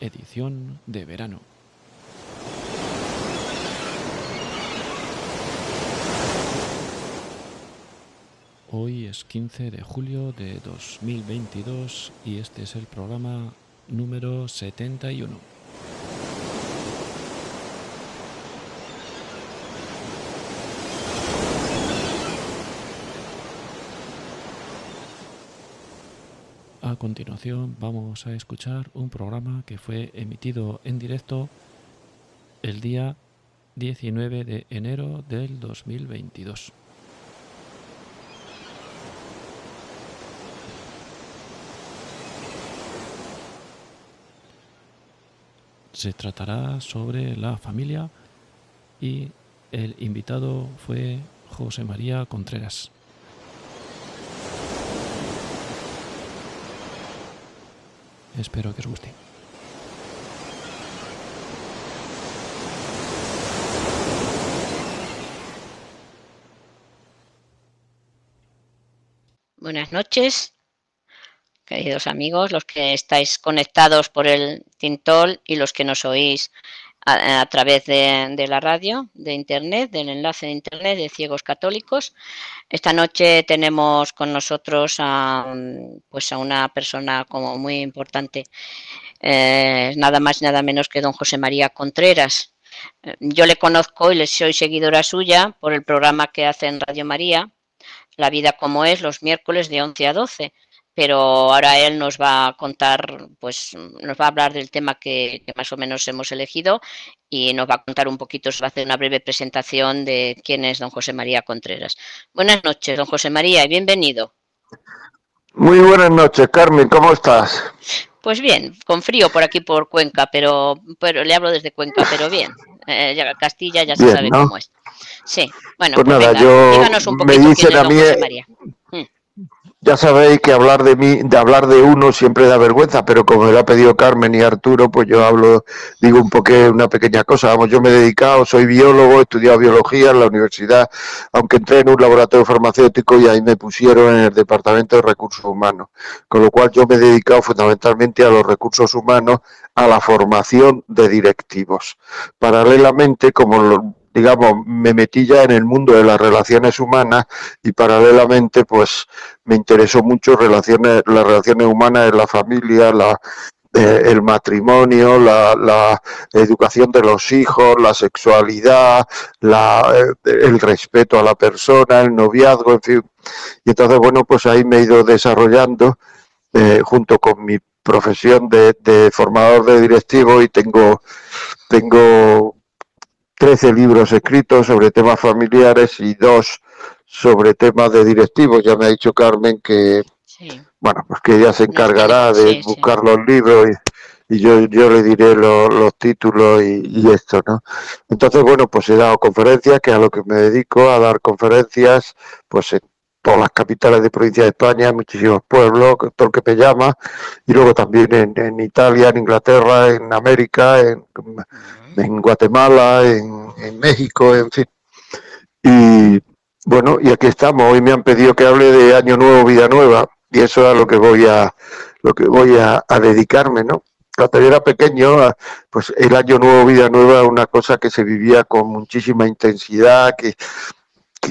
Edición de verano. Hoy es 15 de julio de 2022 y este es el programa número 71. A continuación vamos a escuchar un programa que fue emitido en directo el día 19 de enero del 2022. Se tratará sobre la familia y el invitado fue José María Contreras. Espero que os guste. Buenas noches, queridos amigos, los que estáis conectados por el Tintol y los que nos oís a, través de, la radio, de internet, del enlace de internet de Ciegos Católicos. Esta noche tenemos con nosotros a, pues a una persona como muy importante, eh, nada más nada menos que don José María Contreras. Eh, yo le conozco y le soy seguidora suya por el programa que hace en Radio María, La vida como es, los miércoles de 11 a 12 pero ahora él nos va a contar, pues nos va a hablar del tema que, más o menos hemos elegido y nos va a contar un poquito, se va a hacer una breve presentación de quién es don José María Contreras. Buenas noches, don José María, y bienvenido. Muy buenas noches, Carmen, ¿cómo estás? Pues bien, con frío por aquí por Cuenca, pero, pero le hablo desde Cuenca, pero bien. Eh, Castilla ya se sabe cómo es. Sí, bueno, pues, pues nada, yo un poquito me dicen a mí, José María. Ya sabéis que hablar de mí, de hablar de uno siempre da vergüenza, pero como me ha pedido Carmen y Arturo, pues yo hablo, digo un poco una pequeña cosa. Vamos, yo me he dedicado, soy biólogo, he estudiado biología en la universidad, aunque entré en un laboratorio farmacéutico y ahí me pusieron en el departamento de recursos humanos. Con lo cual yo me he dedicado fundamentalmente a los recursos humanos, a la formación de directivos. Paralelamente, como digamos, me metí ya en el mundo de las relaciones humanas y paralelamente, pues, me interesó mucho relaciones, las relaciones humanas en la familia, la, eh, el matrimonio, la, educación de los hijos, la sexualidad, eh, el respeto a la persona, el noviazgo, en fin. Y entonces, bueno, pues ahí me he ido desarrollando eh, junto con mi profesión de, de formador de directivo y tengo, tengo 13 libros escritos sobre temas familiares y dos sobre temas de directivos. Ya me ha dicho Carmen que, bueno, pues que ella se encargará de buscar los libros y, yo, yo le diré los títulos y, esto, ¿no? Entonces, bueno, pues he dado conferencias, que es a lo que me dedico, a dar conferencias, pues en todas las capitales de provincia de España, muchísimos pueblos, todo el que me llama, y luego también en, en Italia, en Inglaterra, en América, en en Guatemala, en, México, en fin. Y bueno, y aquí estamos. Hoy me han pedido que hable de Año Nuevo, Vida Nueva, y eso es a lo que voy a, lo que voy a, dedicarme, ¿no? Cuando yo era pequeño, pues el Año Nuevo, Vida Nueva una cosa que se vivía con muchísima intensidad, que,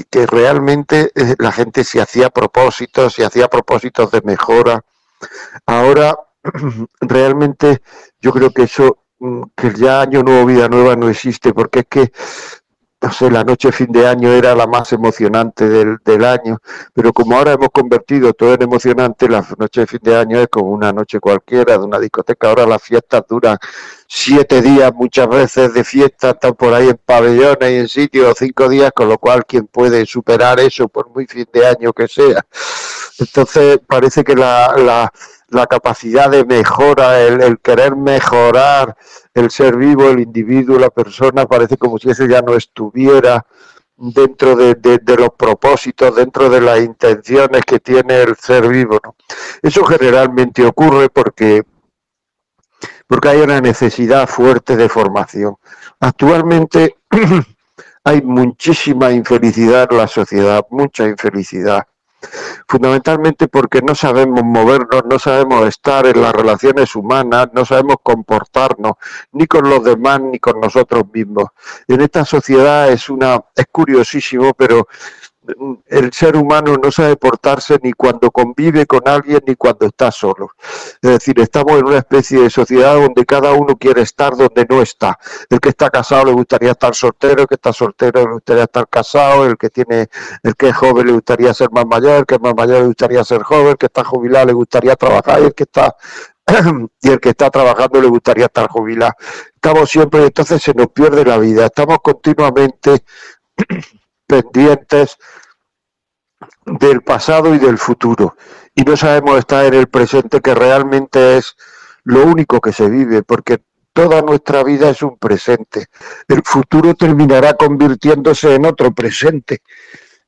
que, realmente eh, la gente se hacía propósitos, se hacía propósitos de mejora. Ahora, realmente yo creo que eso mm, que ya año nuevo, vida nueva no existe, porque es que no sé, la noche de fin de año era la más emocionante del, del, año, pero como ahora hemos convertido todo en emocionante, la noche de fin de año es como una noche cualquiera de una discoteca, ahora las fiestas duran siete días muchas veces de fiesta, están por ahí en pabellones y en sitios cinco días, con lo cual quien puede superar eso por muy fin de año que sea. Entonces parece que la, la, capacidad de mejora, el, querer mejorar, el ser vivo, el individuo, la persona, parece como si eso ya no estuviera dentro de, de, los propósitos, dentro de las intenciones que tiene el ser vivo. Eso generalmente ocurre porque, porque hay una necesidad fuerte de formación. Actualmente hay muchísima infelicidad en la sociedad, mucha infelicidad fundamentalmente porque no sabemos movernos, no sabemos estar en las relaciones humanas, no sabemos comportarnos ni con los demás ni con nosotros mismos. En esta sociedad es una es curiosísimo, pero el ser humano no sabe portarse ni cuando convive con alguien ni cuando está solo. Es decir, estamos en una especie de sociedad donde cada uno quiere estar donde no está. El que está casado le gustaría estar soltero, el que está soltero le gustaría estar casado, el que tiene, el que es joven le gustaría ser más mayor, el que es más mayor le gustaría ser joven, el que está jubilado le gustaría trabajar y el que está y el que está trabajando le gustaría estar jubilado. Estamos siempre, entonces se nos pierde la vida. Estamos continuamente pendientes del pasado y del futuro. Y no sabemos estar en el presente, que realmente es lo único que se vive, porque toda nuestra vida es un presente. El futuro terminará convirtiéndose en otro presente.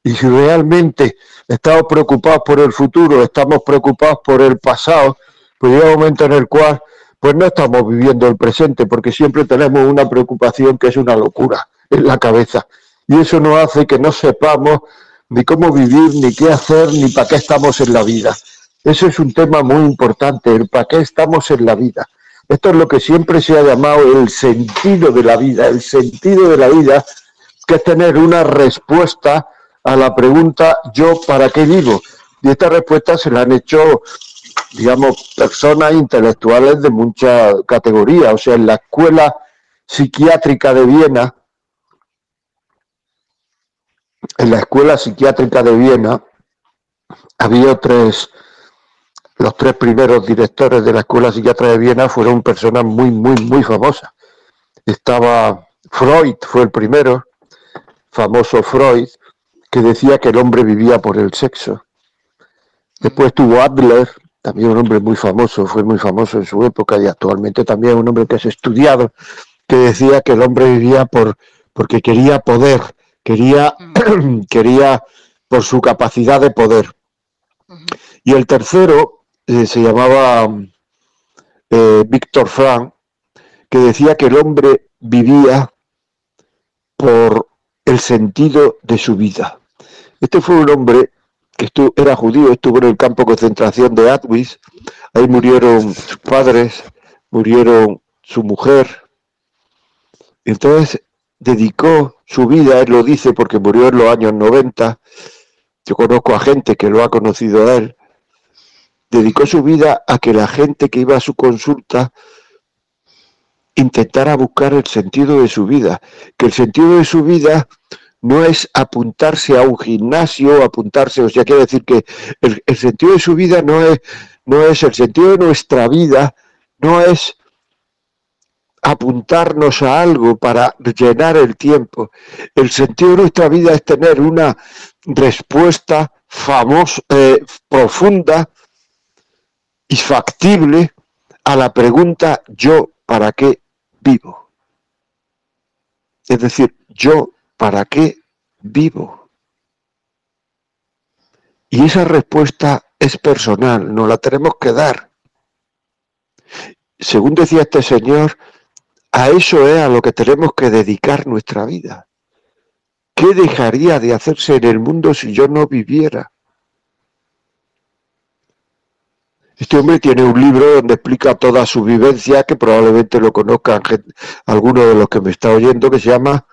Y si realmente estamos preocupados por el futuro, estamos preocupados por el pasado, pues llega un momento en el cual pues no estamos viviendo el presente, porque siempre tenemos una preocupación que es una locura en la cabeza y eso no hace que no sepamos ni cómo vivir, ni qué hacer, ni para qué estamos en la vida. Eso es un tema muy importante, el para qué estamos en la vida. Esto es lo que siempre se ha llamado el sentido de la vida. El sentido de la vida, que es tener una respuesta a la pregunta yo para qué vivo. Y esta respuesta se la han hecho, digamos, personas intelectuales de mucha categoría. O sea, en la escuela psiquiátrica de Viena, en la Escuela Psiquiátrica de Viena había tres, los tres primeros directores de la Escuela Psiquiátrica de Viena fueron personas muy, muy, muy famosas. Estaba Freud, fue el primero, famoso Freud, que decía que el hombre vivía por el sexo. Después tuvo Adler, también un hombre muy famoso, fue muy famoso en su época y actualmente también un hombre que es estudiado, que decía que el hombre vivía por, porque quería poder, quería, quería por su capacidad de poder. Y el tercero eh, se llamaba eh, Víctor Frank, que decía que el hombre vivía por el sentido de su vida. Este fue un hombre que estuvo, era judío, estuvo en el campo de concentración de Auschwitz, ahí murieron sus padres, murieron su mujer. Entonces dedicó su vida, él lo dice porque murió en los años 90, yo conozco a gente que lo ha conocido a él, dedicó su vida a que la gente que iba a su consulta intentara buscar el sentido de su vida, que el sentido de su vida no es apuntarse a un gimnasio, apuntarse, o sea, quiere decir que el, el sentido de su vida no es, no es el sentido de nuestra vida, no es apuntarnos a algo para llenar el tiempo. El sentido de nuestra vida es tener una respuesta famosa, eh, profunda y factible a la pregunta yo para qué vivo. Es decir, yo para qué vivo. Y esa respuesta es personal, no la tenemos que dar. Según decía este señor, a eso es a lo que tenemos que dedicar nuestra vida. ¿Qué dejaría de hacerse en el mundo si yo no viviera? Este hombre tiene un libro donde explica toda su vivencia, que probablemente lo conozcan algunos de los que me está oyendo, que se llama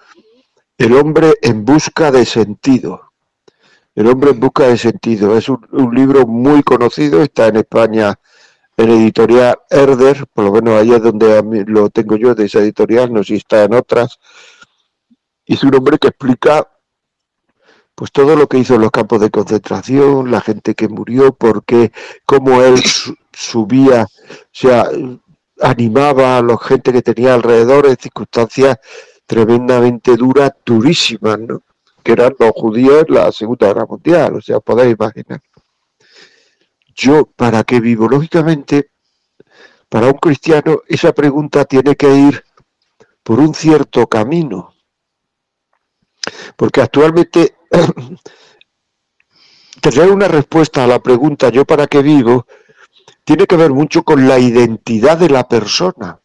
El hombre en busca de sentido. El hombre en busca de sentido. Es un, un libro muy conocido, está en España en editorial Herder, por lo menos es donde lo tengo yo de esa editorial, no sé si está en otras, es un hombre que explica pues todo lo que hizo en los campos de concentración, la gente que murió, porque cómo él subía, o sea, animaba a la gente que tenía alrededor en circunstancias tremendamente duras, durísimas, ¿no? que eran los judíos en la Segunda Guerra Mundial, o sea, podéis imaginar. Yo, ¿para qué vivo? Lógicamente, para un cristiano esa pregunta tiene que ir por un cierto camino, porque actualmente tener una respuesta a la pregunta yo para qué vivo tiene que ver mucho con la identidad de la persona.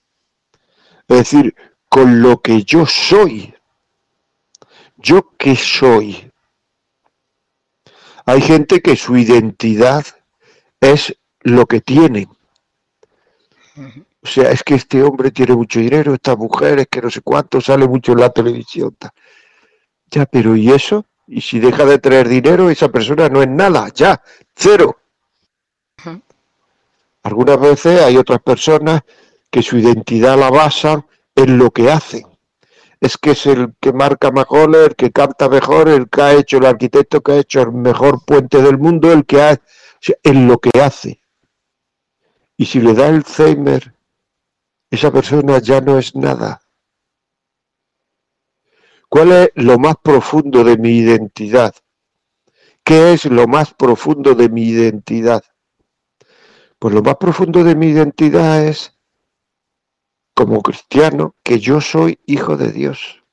Es decir, con lo que yo soy. ¿Yo qué soy? Hay gente que su identidad es lo que tiene. O sea, es que este hombre tiene mucho dinero, esta mujer es que no sé cuánto, sale mucho en la televisión. Ya, pero ¿y eso? Y si deja de tener dinero, esa persona no es nada, ya, cero. Algunas veces hay otras personas que su identidad la basan en lo que hacen. Es que es el que marca mejor, el que canta mejor, el que ha hecho el arquitecto que ha hecho el mejor puente del mundo, el que ha en lo que hace. Y si le da Alzheimer, esa persona ya no es nada. ¿Cuál es lo más profundo de mi identidad? ¿Qué es lo más profundo de mi identidad? Pues lo más profundo de mi identidad es, como cristiano, que yo soy hijo de Dios.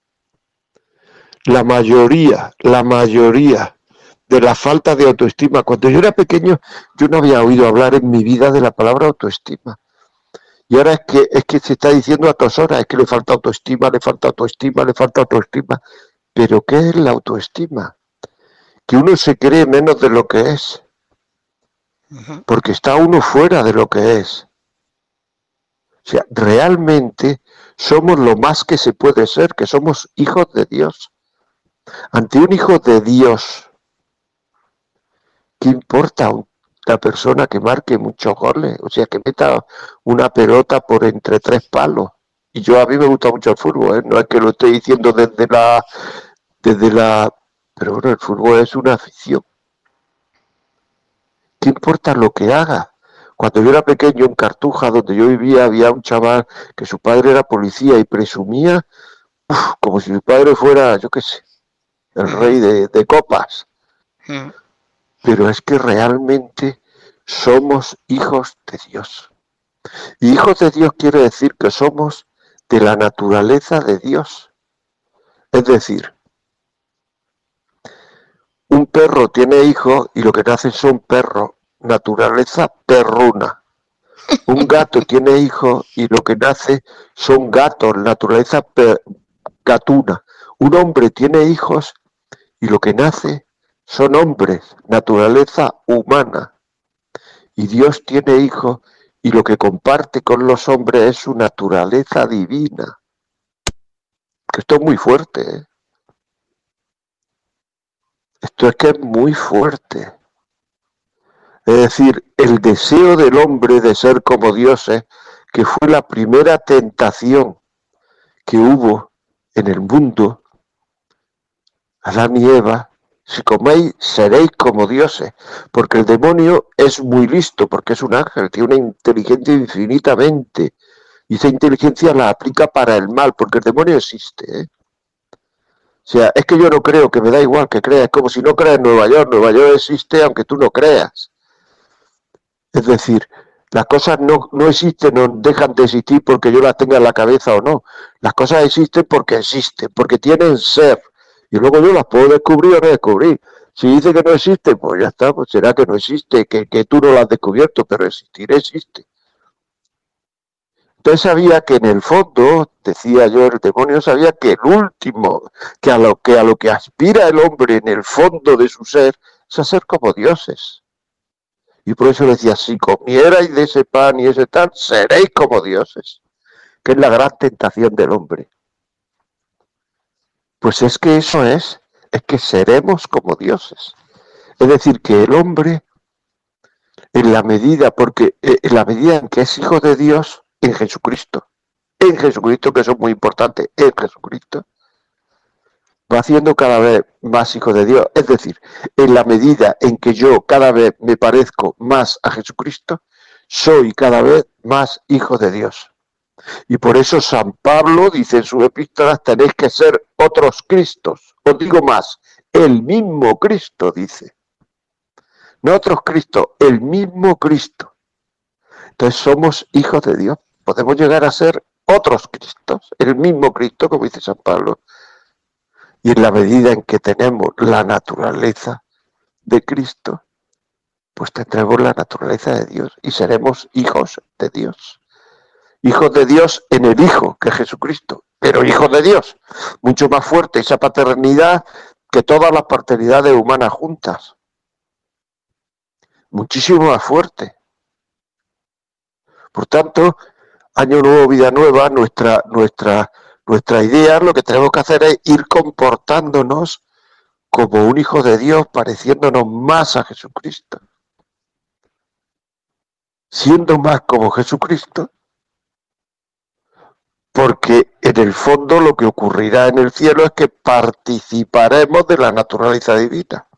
La mayoría, la mayoría de la falta de autoestima. Cuando yo era pequeño, yo no había oído hablar en mi vida de la palabra autoestima. Y ahora es que, es que se está diciendo a todas horas, es que le falta autoestima, le falta autoestima, le falta autoestima. Pero ¿qué es la autoestima? Que uno se cree menos de lo que es. Porque está uno fuera de lo que es. O sea, realmente somos lo más que se puede ser, que somos hijos de Dios. Ante un hijo de Dios, ¿qué importa la persona que marque muchos goles? O sea, que meta una pelota por entre tres palos. Y yo a mí me gusta mucho el fútbol, ¿eh? no es que lo esté diciendo desde la, desde la, pero bueno, el fútbol es una afición. ¿Qué importa lo que haga? Cuando yo era pequeño en Cartuja, donde yo vivía, había un chaval que su padre era policía y presumía como si su padre fuera, yo qué sé, el rey de copas. Hmm pero es que realmente somos hijos de Dios. Y hijos de Dios quiere decir que somos de la naturaleza de Dios. Es decir, un perro tiene hijos y lo que nace son perros, naturaleza perruna. Un gato tiene hijos y lo que nace son gatos, naturaleza gatuna. Un hombre tiene hijos y lo que nace son hombres, naturaleza humana. Y Dios tiene hijos y lo que comparte con los hombres es su naturaleza divina. esto es muy fuerte. ¿eh? Esto es que es muy fuerte. Es decir, el deseo del hombre de ser como dioses, que fue la primera tentación que hubo en el mundo, Adán y Eva, si coméis, seréis como dioses, porque el demonio es muy listo, porque es un ángel, tiene una inteligencia infinitamente, y esa inteligencia la aplica para el mal, porque el demonio existe. ¿eh? O sea, es que yo no creo, que me da igual que creas, como si no creas en Nueva York, Nueva York existe aunque tú no creas. Es decir, las cosas no, no existen, no dejan de existir porque yo las tenga en la cabeza o no. Las cosas existen porque existen, porque tienen ser y luego yo las puedo descubrir o no descubrir. Si dice que no existe, pues ya está, pues será que no existe, que, tú no lo has descubierto, pero existir existe. Entonces sabía que en el fondo, decía yo, el demonio sabía que el último, que a lo que a lo que aspira el hombre en el fondo de su ser, es a ser como dioses. Y por eso decía, si comierais de ese pan y ese tal, seréis como dioses, que es la gran tentación del hombre. Pues es que eso es, es que seremos como dioses. Es decir, que el hombre en la medida, porque eh, en la medida en que es hijo de Dios en Jesucristo, en Jesucristo, que eso es muy importante, en Jesucristo, va haciendo cada vez más hijo de Dios. Es decir, en la medida en que yo cada vez me parezco más a Jesucristo, soy cada vez más hijo de Dios. Y por eso San Pablo dice en sus epístolas, tenéis que ser otros Cristos. Os digo más, el mismo Cristo dice. No otros Cristo, el mismo Cristo. Entonces somos hijos de Dios. Podemos llegar a ser otros Cristos, el mismo Cristo, como dice San Pablo. Y en la medida en que tenemos la naturaleza de Cristo, pues tendremos la naturaleza de Dios y seremos hijos de Dios. Hijos de Dios en el Hijo, que es Jesucristo, pero hijos de Dios. Mucho más fuerte esa paternidad que todas las paternidades humanas juntas. Muchísimo más fuerte. Por tanto, año nuevo, vida nueva, nuestra, nuestra, nuestra idea, lo que tenemos que hacer es ir comportándonos como un hijo de Dios, pareciéndonos más a Jesucristo siendo más como Jesucristo, porque en el fondo lo que ocurrirá en el cielo es que participaremos de la naturaleza divina.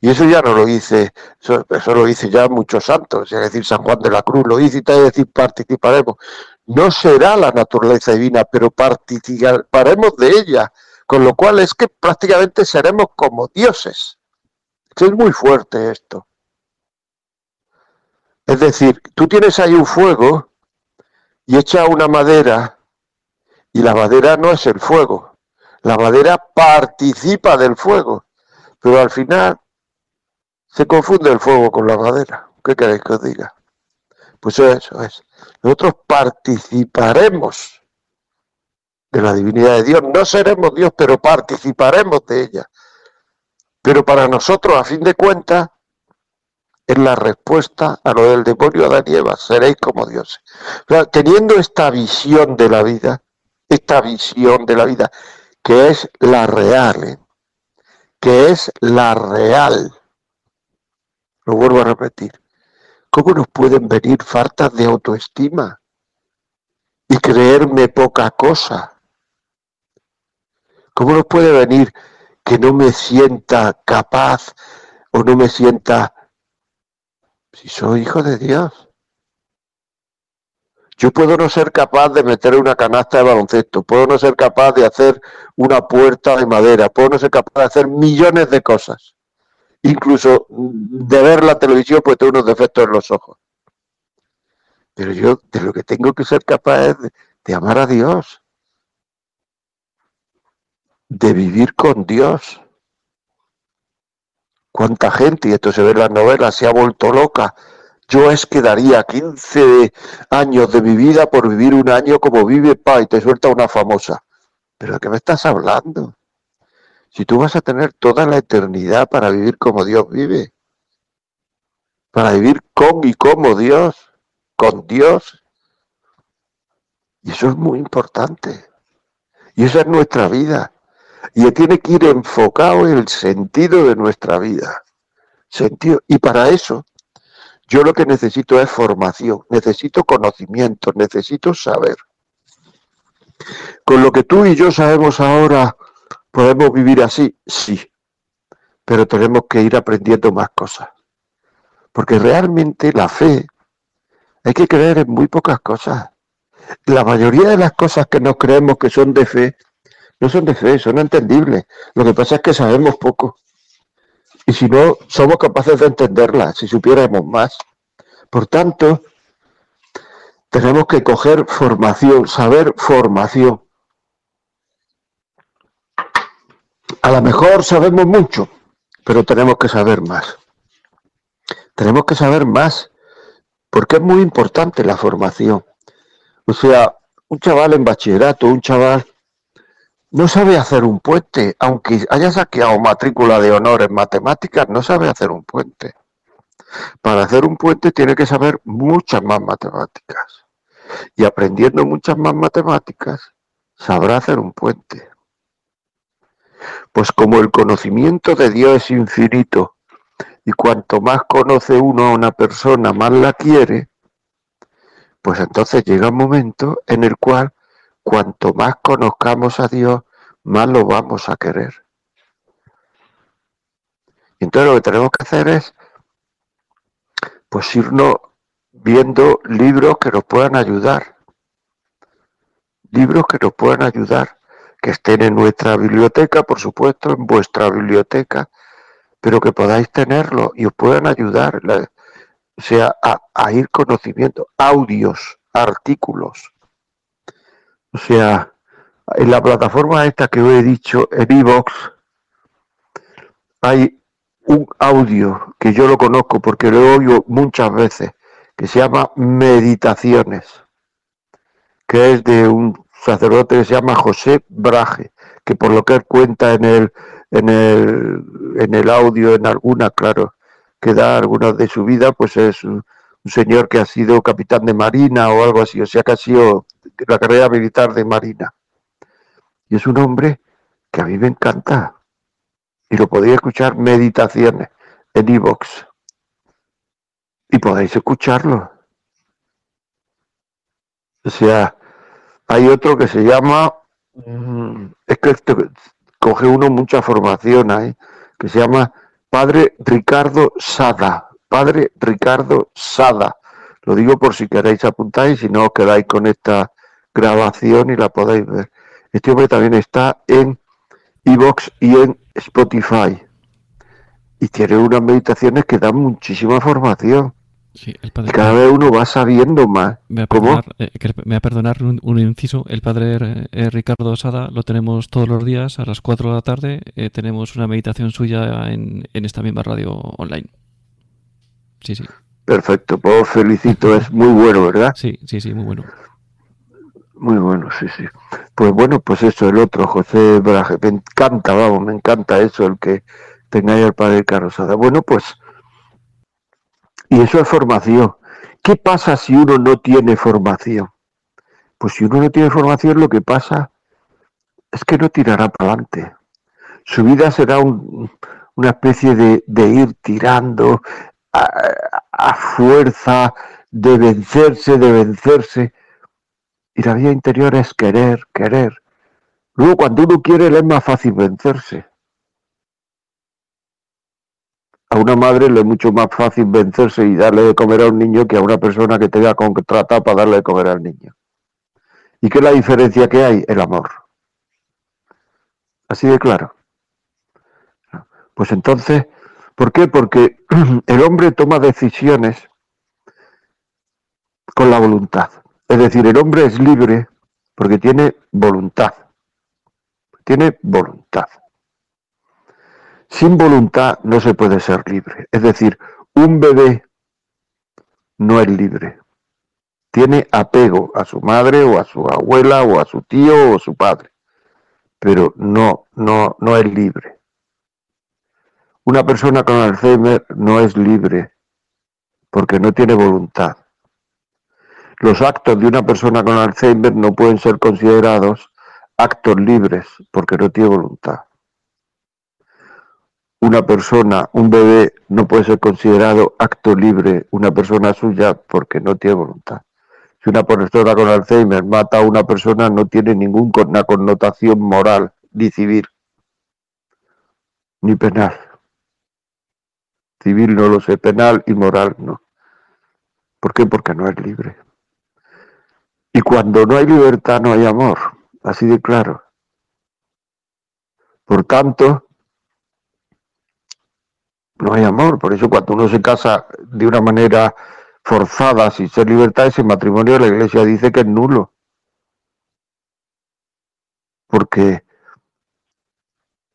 Y eso ya no lo dice, eso, lo dice ya muchos santos, es decir, San Juan de la Cruz lo dice y decir, participaremos. No será la naturaleza divina, pero participaremos de ella, con lo cual es que prácticamente seremos como dioses. Es muy fuerte esto. Es decir, tú tienes ahí un fuego y echa una madera y la madera no es el fuego. La madera participa del fuego, pero al final se confunde el fuego con la madera. ¿Qué queréis que os diga? Pues eso es. Nosotros participaremos de la divinidad de Dios. No seremos Dios, pero participaremos de ella. Pero para nosotros, a fin de cuentas, es la respuesta a lo del demonio de Eva, seréis como dioses. teniendo esta visión de la vida, esta visión de la vida, que es la real, ¿eh? que es la real, lo vuelvo a repetir, ¿cómo nos pueden venir faltas de autoestima y creerme poca cosa? ¿Cómo nos puede venir que no me sienta capaz o no me sienta si soy hijo de Dios. Yo puedo no ser capaz de meter una canasta de baloncesto, puedo no ser capaz de hacer una puerta de madera, puedo no ser capaz de hacer millones de cosas. Incluso de ver la televisión, pues tengo unos defectos en los ojos. Pero yo de lo que tengo que ser capaz es de, de amar a Dios, de vivir con Dios cuánta gente, y esto se ve en las novelas, se ha vuelto loca. Yo es que daría 15 años de mi vida por vivir un año como vive Pa y te suelta una famosa. ¿Pero de qué me estás hablando? Si tú vas a tener toda la eternidad para vivir como Dios vive, para vivir con y como Dios, con Dios. Y eso es muy importante. Y esa es nuestra vida y tiene que ir enfocado en el sentido de nuestra vida. Sentido. Y para eso, yo lo que necesito es formación, necesito conocimiento, necesito saber. Con lo que tú y yo sabemos ahora, ¿podemos vivir así? Sí, pero tenemos que ir aprendiendo más cosas. Porque realmente la fe, hay que creer en muy pocas cosas. La mayoría de las cosas que nos creemos que son de fe no son de fe, son entendibles. Lo que pasa es que sabemos poco. Y si no, somos capaces de entenderlas, si supiéramos más. Por tanto, tenemos que coger formación, saber formación. A lo mejor sabemos mucho, pero tenemos que saber más. Tenemos que saber más, porque es muy importante la formación. O sea, un chaval en bachillerato, un chaval no sabe hacer un puente, aunque haya saqueado matrícula de honor en matemáticas, no sabe hacer un puente. Para hacer un puente tiene que saber muchas más matemáticas. Y aprendiendo muchas más matemáticas, sabrá hacer un puente. Pues como el conocimiento de Dios es infinito Y cuanto más conoce uno a una persona, más la quiere, pues entonces llega un momento en el cual cuanto más conozcamos a Dios, más lo vamos a querer. Entonces lo que tenemos que hacer es pues irnos viendo libros que nos puedan ayudar. Libros que nos puedan ayudar, que estén en nuestra biblioteca, por supuesto, en vuestra biblioteca, pero que podáis tenerlo y os puedan ayudar, o sea, a, ir conocimiento, audios, artículos. O sea, en la plataforma esta que os he dicho, en iVox, hay un audio que yo lo conozco porque lo oído muchas veces, que se llama Meditaciones, que es de un sacerdote que se llama José Braje, que por lo que él cuenta en el, en el, en el audio, en alguna, claro, que da algunas de su vida, pues es un, señor que ha sido capitán de marina o algo así, o sea que ha sido la carrera militar de marina. Y es un hombre que a mí me encanta. Y lo podéis escuchar meditaciones en iVox y podéis escucharlo. O sea, hay otro que se llama, mm, es que este, coge uno mucha formación ahí, que se llama Padre Ricardo Sada. Padre Ricardo Sada. Lo digo por si queréis apuntar y si no os quedáis con esta grabación y la podéis ver. Este hombre también está en iVox y en Spotify. Y tiene unas meditaciones que dan muchísima formación cada vez uno va sabiendo más. Me va a perdonar, eh, me va a perdonar un, inciso. El padre eh, Ricardo Sada lo tenemos todos los días a las 4 de la tarde. Eh, tenemos una meditación suya en, esta misma radio online. Sí, sí. Perfecto, pues felicito. Es muy bueno, ¿verdad? Sí, sí, sí, muy bueno. Muy bueno, sí, sí. Pues bueno, pues eso, el otro, José Braje. Me encanta, vamos, me encanta eso, el que tengáis al padre Ricardo Sada. Bueno, pues y eso es formación. ¿Qué pasa si uno no tiene formación? Pues si uno no tiene formación, lo que pasa es que no tirará para adelante. Su vida será una especie de, ir tirando a, fuerza, de vencerse, de vencerse. Y la vida interior es querer, querer. Luego, cuando uno quiere, es más fácil vencerse a una madre le es mucho más fácil vencerse y darle de comer a un niño que a una persona que tenga contratado para darle de comer al niño. ¿Y qué es la diferencia que hay? El amor. Así de claro. Pues entonces, ¿por qué? Porque el hombre toma decisiones con la voluntad. Es decir, el hombre es libre porque tiene voluntad. Tiene voluntad. Sin voluntad no se puede ser libre. Es decir, un bebé no es libre. Tiene apego a su madre o a su abuela o a su tío o a su padre. Pero no, no, no es libre. Una persona con Alzheimer no es libre porque no tiene voluntad. Los actos de una persona con Alzheimer no pueden ser considerados actos libres porque no tiene voluntad una persona, un bebé, no puede ser considerado acto libre una persona suya porque no tiene voluntad. Si una persona con Alzheimer mata a una persona, no tiene ninguna connotación moral ni civil, ni penal. Civil no lo sé, penal y moral no. ¿Por qué? Porque no es libre. Y cuando no hay libertad no hay amor, así de claro. Por tanto, no hay amor. Por eso cuando uno se casa de una manera forzada, sin ser libertad, ese matrimonio la iglesia dice que es nulo. Porque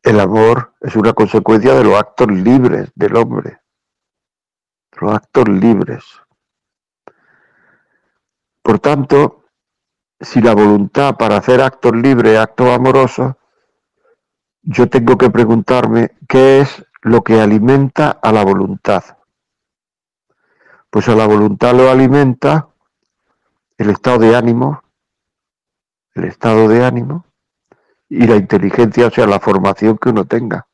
el amor es una consecuencia de los actos libres del hombre. Los actos libres. Por tanto, si la voluntad para hacer actos libres, actos amorosos, yo tengo que preguntarme qué es lo que alimenta a la voluntad. Pues a la voluntad lo alimenta el estado de ánimo, el estado de ánimo y la inteligencia, o sea, la formación que uno tenga.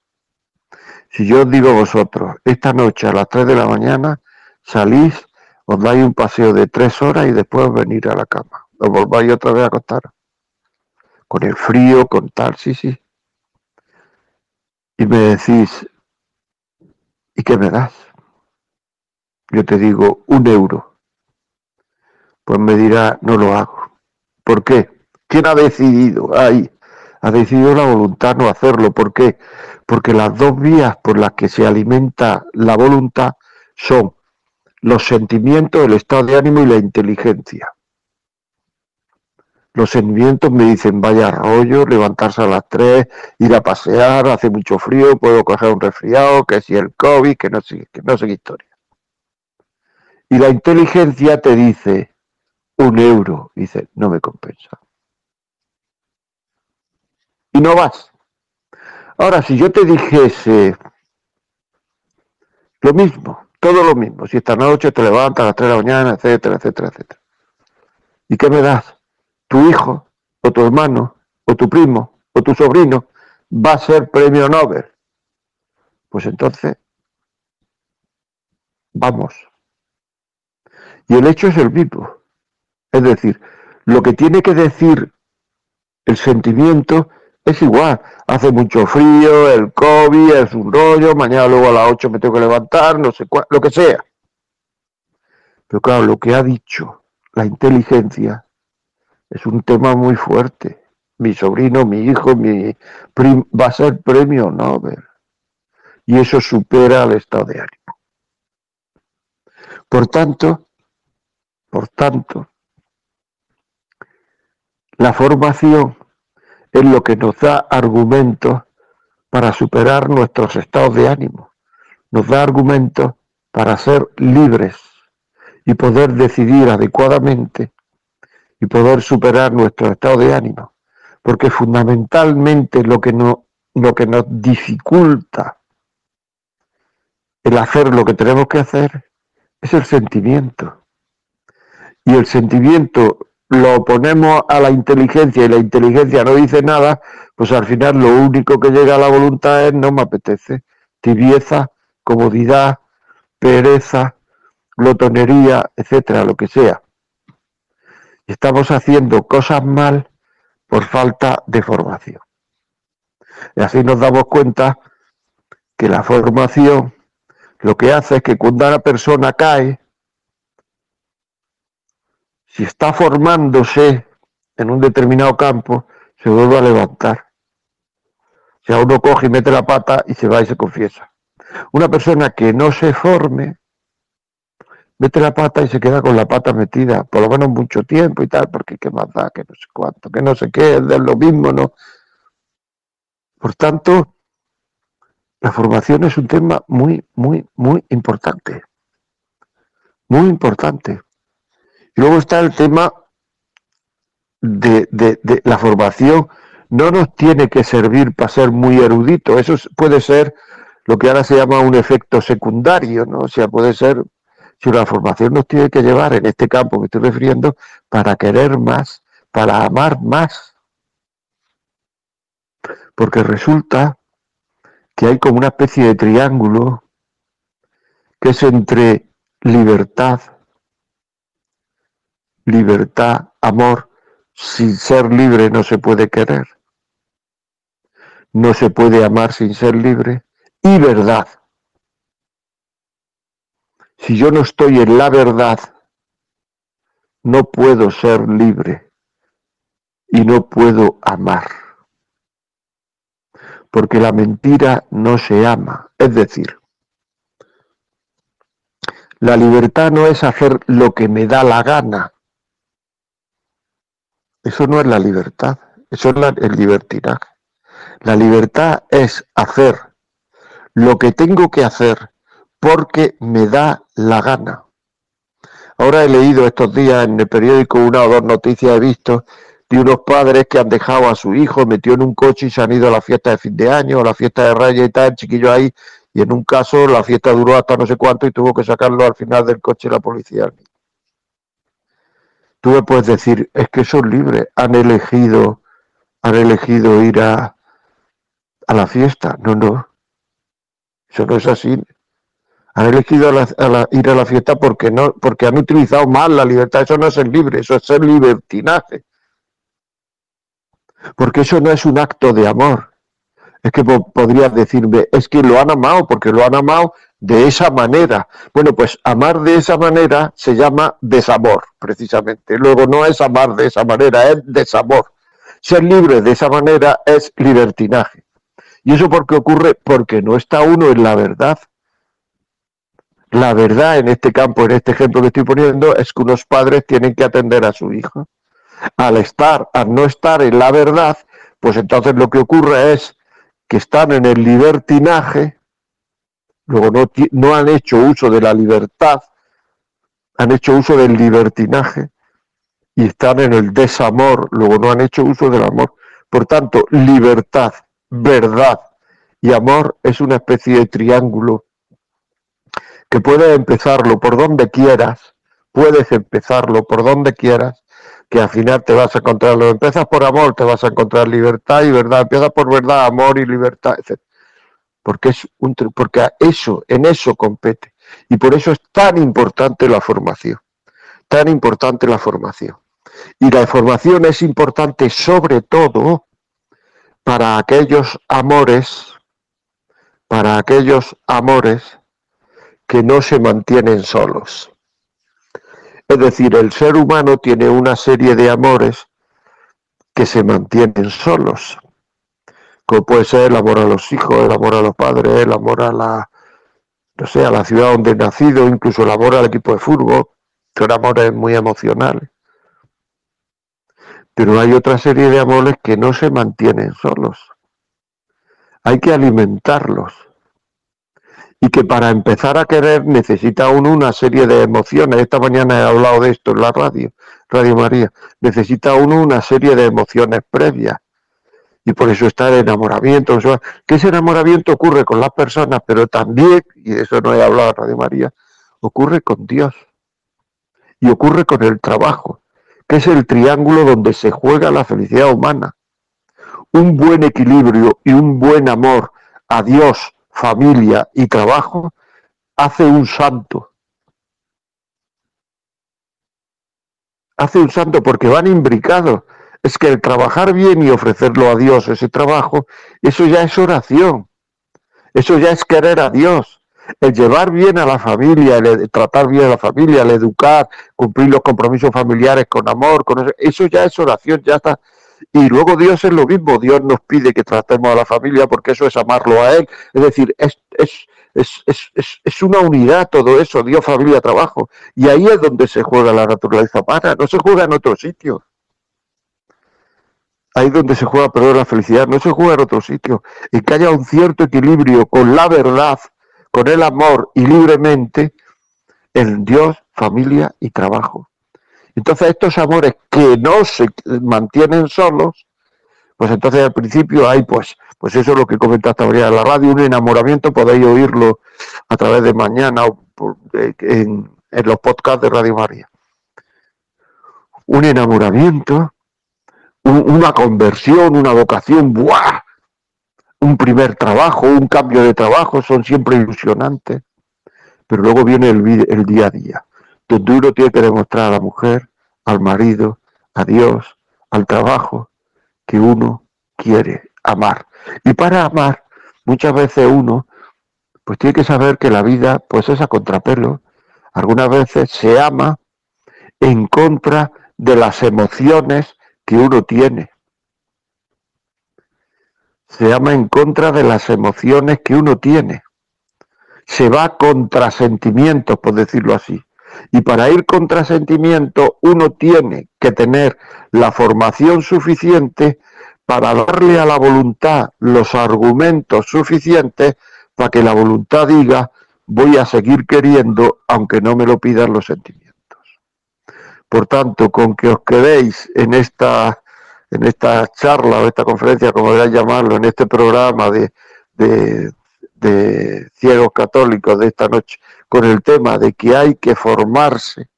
Si yo os digo vosotros, esta noche a las 3 de la mañana salís, os dais un paseo de 3 horas y después venir a la cama. Os volváis otra vez a acostar. Con el frío, con tal, sí, sí. Y me decís, ¿y qué me das? Yo te digo, un euro. Pues me dirá, no lo hago. ¿Por qué? ¿Quién ha decidido? Ahí ha decidido la voluntad no hacerlo. ¿Por qué? Porque las dos vías por las que se alimenta la voluntad son los sentimientos, el estado de ánimo y la inteligencia. Los sentimientos me dicen, vaya rollo, levantarse a las tres, ir a pasear, hace mucho frío, puedo coger un resfriado, que si el COVID, que no sé, que no sé qué historia. Y la inteligencia te dice, un euro, dice, no me compensa y no vas. Ahora, si yo te dijese lo mismo, todo lo mismo, si esta noche te levantas a las 3 de la mañana, etcétera, etcétera, etcétera. ¿Y qué me das? Tu hijo, o tu hermano, o tu primo, o tu sobrino va a ser premio Nobel. Pues entonces, vamos. Y el hecho es el mismo. Es decir, lo que tiene que decir el sentimiento es igual, hace mucho frío, el COVID es un rollo, mañana luego a las 8 me tengo que levantar, no sé cuál, lo que sea. Pero claro, lo que ha dicho la inteligencia es un tema muy fuerte. Mi sobrino, mi hijo, mi va a ser premio Nobel. Y eso supera el estado de ánimo. Por tanto, por tanto, la formación es lo que nos da argumentos para superar nuestros estados de ánimo, nos da argumentos para ser libres y poder decidir adecuadamente y poder superar nuestro estado de ánimo, porque fundamentalmente lo que, no, lo que nos dificulta el hacer lo que tenemos que hacer es el sentimiento. Y el sentimiento lo ponemos a la inteligencia y la inteligencia no dice nada, pues al final lo único que llega a la voluntad es no me apetece. Tibieza, comodidad, pereza, glotonería, etcétera, lo que sea. Estamos haciendo cosas mal por falta de formación. Y así nos damos cuenta que la formación lo que hace es que cuando una persona cae, si está formándose en un determinado campo, se vuelve a levantar. Si a uno coge y mete la pata y se va y se confiesa. Una persona que no se forme, mete la pata y se queda con la pata metida, por lo menos mucho tiempo y tal, porque qué más da, que no sé cuánto, que no sé qué, es de lo mismo, ¿no? Por tanto, la formación es un tema muy, muy, muy importante. Muy importante. Y luego está el tema de, la formación. No nos tiene que servir para ser muy erudito. Eso puede ser lo que ahora se llama un efecto secundario, ¿no? O sea, puede ser, si la formación nos tiene que llevar en este campo que estoy refiriendo, para querer más, para amar más. Porque resulta que hay como una especie de triángulo que es entre libertad, libertad, amor, sin ser libre no se puede querer. No se puede amar sin ser libre. Y verdad. Si yo no estoy en la verdad, no puedo ser libre y no puedo amar. Porque la mentira no se ama. Es decir, la libertad no es hacer lo que me da la gana, eso no es la libertad, eso es el libertinaje. La libertad es hacer lo que tengo que hacer porque me da la gana. Ahora he leído estos días en el periódico una o dos noticias he visto de unos padres que han dejado a su hijo metió en un coche y se han ido a la fiesta de fin de año, a la fiesta de Reyes y tal, el chiquillo ahí, y en un caso la fiesta duró hasta no sé cuánto y tuvo que sacarlo al final del coche la policía. Tú me puedes decir, es que son libres, han elegido, han elegido ir a, a la fiesta. No, no. Eso no es así. Han elegido ir a la fiesta porque no, porque han utilizado mal la libertad. Eso no es ser libre, eso es ser libertinaje. Porque eso no es un acto de amor. Es que podrías decirme, es que lo han amado, porque lo han amado de esa manera. Bueno, pues amar de esa manera se llama desamor, precisamente. Luego no es amar de esa manera, es desamor. Ser libre de esa manera es libertinaje. ¿Y eso por qué ocurre? Porque no está uno en la verdad. La verdad en este campo, en este ejemplo que estoy poniendo, es que unos padres tienen que atender a su hijo. Al estar, al no estar en la verdad, pues entonces lo que ocurre es que están en el libertinaje, luego no, no han hecho uso de la libertad, han hecho uso del libertinaje y están en el desamor, luego no han hecho uso del amor. Por tanto, libertad, verdad y amor es una especie de triángulo que puedes empezarlo por donde quieras, puedes empezarlo por donde quieras, que al final te vas a encontrar, lo empiezas por amor, te vas a encontrar libertad y verdad, empiezas por verdad, amor y libertad, etc. Porque, es un, porque eso, en eso compete. Y por eso es tan importante la formación, tan importante la formación. Y la formación es importante sobre todo para aquellos amores, para aquellos amores que no se mantienen solos. Es decir, el ser humano tiene una serie de amores que se mantienen solos, como puede ser el amor a los hijos, el amor a los padres, el amor a la, no sé, a la ciudad donde he nacido, incluso el amor al equipo de fútbol, son amores muy emocionales. Pero hay otra serie de amores que no se mantienen solos. Hay que alimentarlos y que para empezar a querer necesita uno una serie de emociones. Esta mañana he hablado de esto en la radio, Radio María. Necesita uno una serie de emociones previas. Y por eso está el enamoramiento. Que ese enamoramiento ocurre con las personas, pero también, y de eso no he hablado Radio María, ocurre con Dios. Y ocurre con el trabajo, que es el triángulo donde se juega la felicidad humana. Un buen equilibrio y un buen amor a Dios familia y trabajo, hace un santo. Hace un santo porque van imbricados. Es que el trabajar bien y ofrecerlo a Dios ese trabajo, eso ya es oración. Eso ya es querer a Dios. El llevar bien a la familia, el tratar bien a la familia, el educar, cumplir los compromisos familiares con amor, con eso, eso ya es oración, ya está y luego Dios es lo mismo, Dios nos pide que tratemos a la familia porque eso es amarlo a Él. Es decir, es, es, es, es, una unidad todo eso, Dios, familia, trabajo. Y ahí es donde se juega la naturaleza humana, no se juega en otro sitio. Ahí es donde se juega, perdón, la felicidad, no se juega en otro sitio. En que haya un cierto equilibrio con la verdad, con el amor y libremente en Dios, familia y trabajo. Entonces estos amores que no se mantienen solos, pues entonces al principio hay pues, pues eso es lo que comentaste en la radio, un enamoramiento, podéis oírlo a través de mañana o en, los podcasts de Radio María. Un enamoramiento, una conversión, una vocación, ¡buah! un primer trabajo, un cambio de trabajo, son siempre ilusionantes. Pero luego viene el día a día donde uno tiene que demostrar a la mujer, al marido, a Dios, al trabajo, que uno quiere amar. Y para amar, muchas veces uno, pues tiene que saber que la vida, pues es a contrapelo. Algunas veces se ama en contra de las emociones que uno tiene. Se ama en contra de las emociones que uno tiene. Se va contra sentimientos, por decirlo así. Y para ir contra sentimiento uno tiene que tener la formación suficiente para darle a la voluntad los argumentos suficientes para que la voluntad diga voy a seguir queriendo aunque no me lo pidan los sentimientos. Por tanto, con que os quedéis en esta, en esta charla o esta conferencia, como queráis llamarlo, en este programa de, de, de ciegos católicos de esta noche, con el tema de que hay que formarse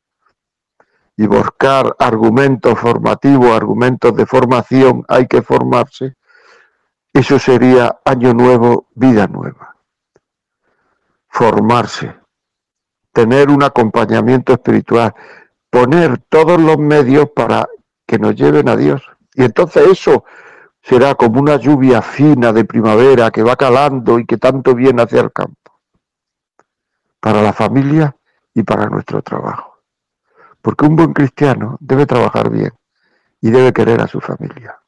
y buscar argumentos formativos, argumentos de formación, hay que formarse, eso sería año nuevo, vida nueva. formarse, tener un acompañamiento espiritual, poner todos los medios para que nos lleven a Dios. Y entonces eso será como una lluvia fina de primavera que va calando y que tanto viene hacia el campo, para la familia y para nuestro trabajo. Porque un buen cristiano debe trabajar bien y debe querer a su familia.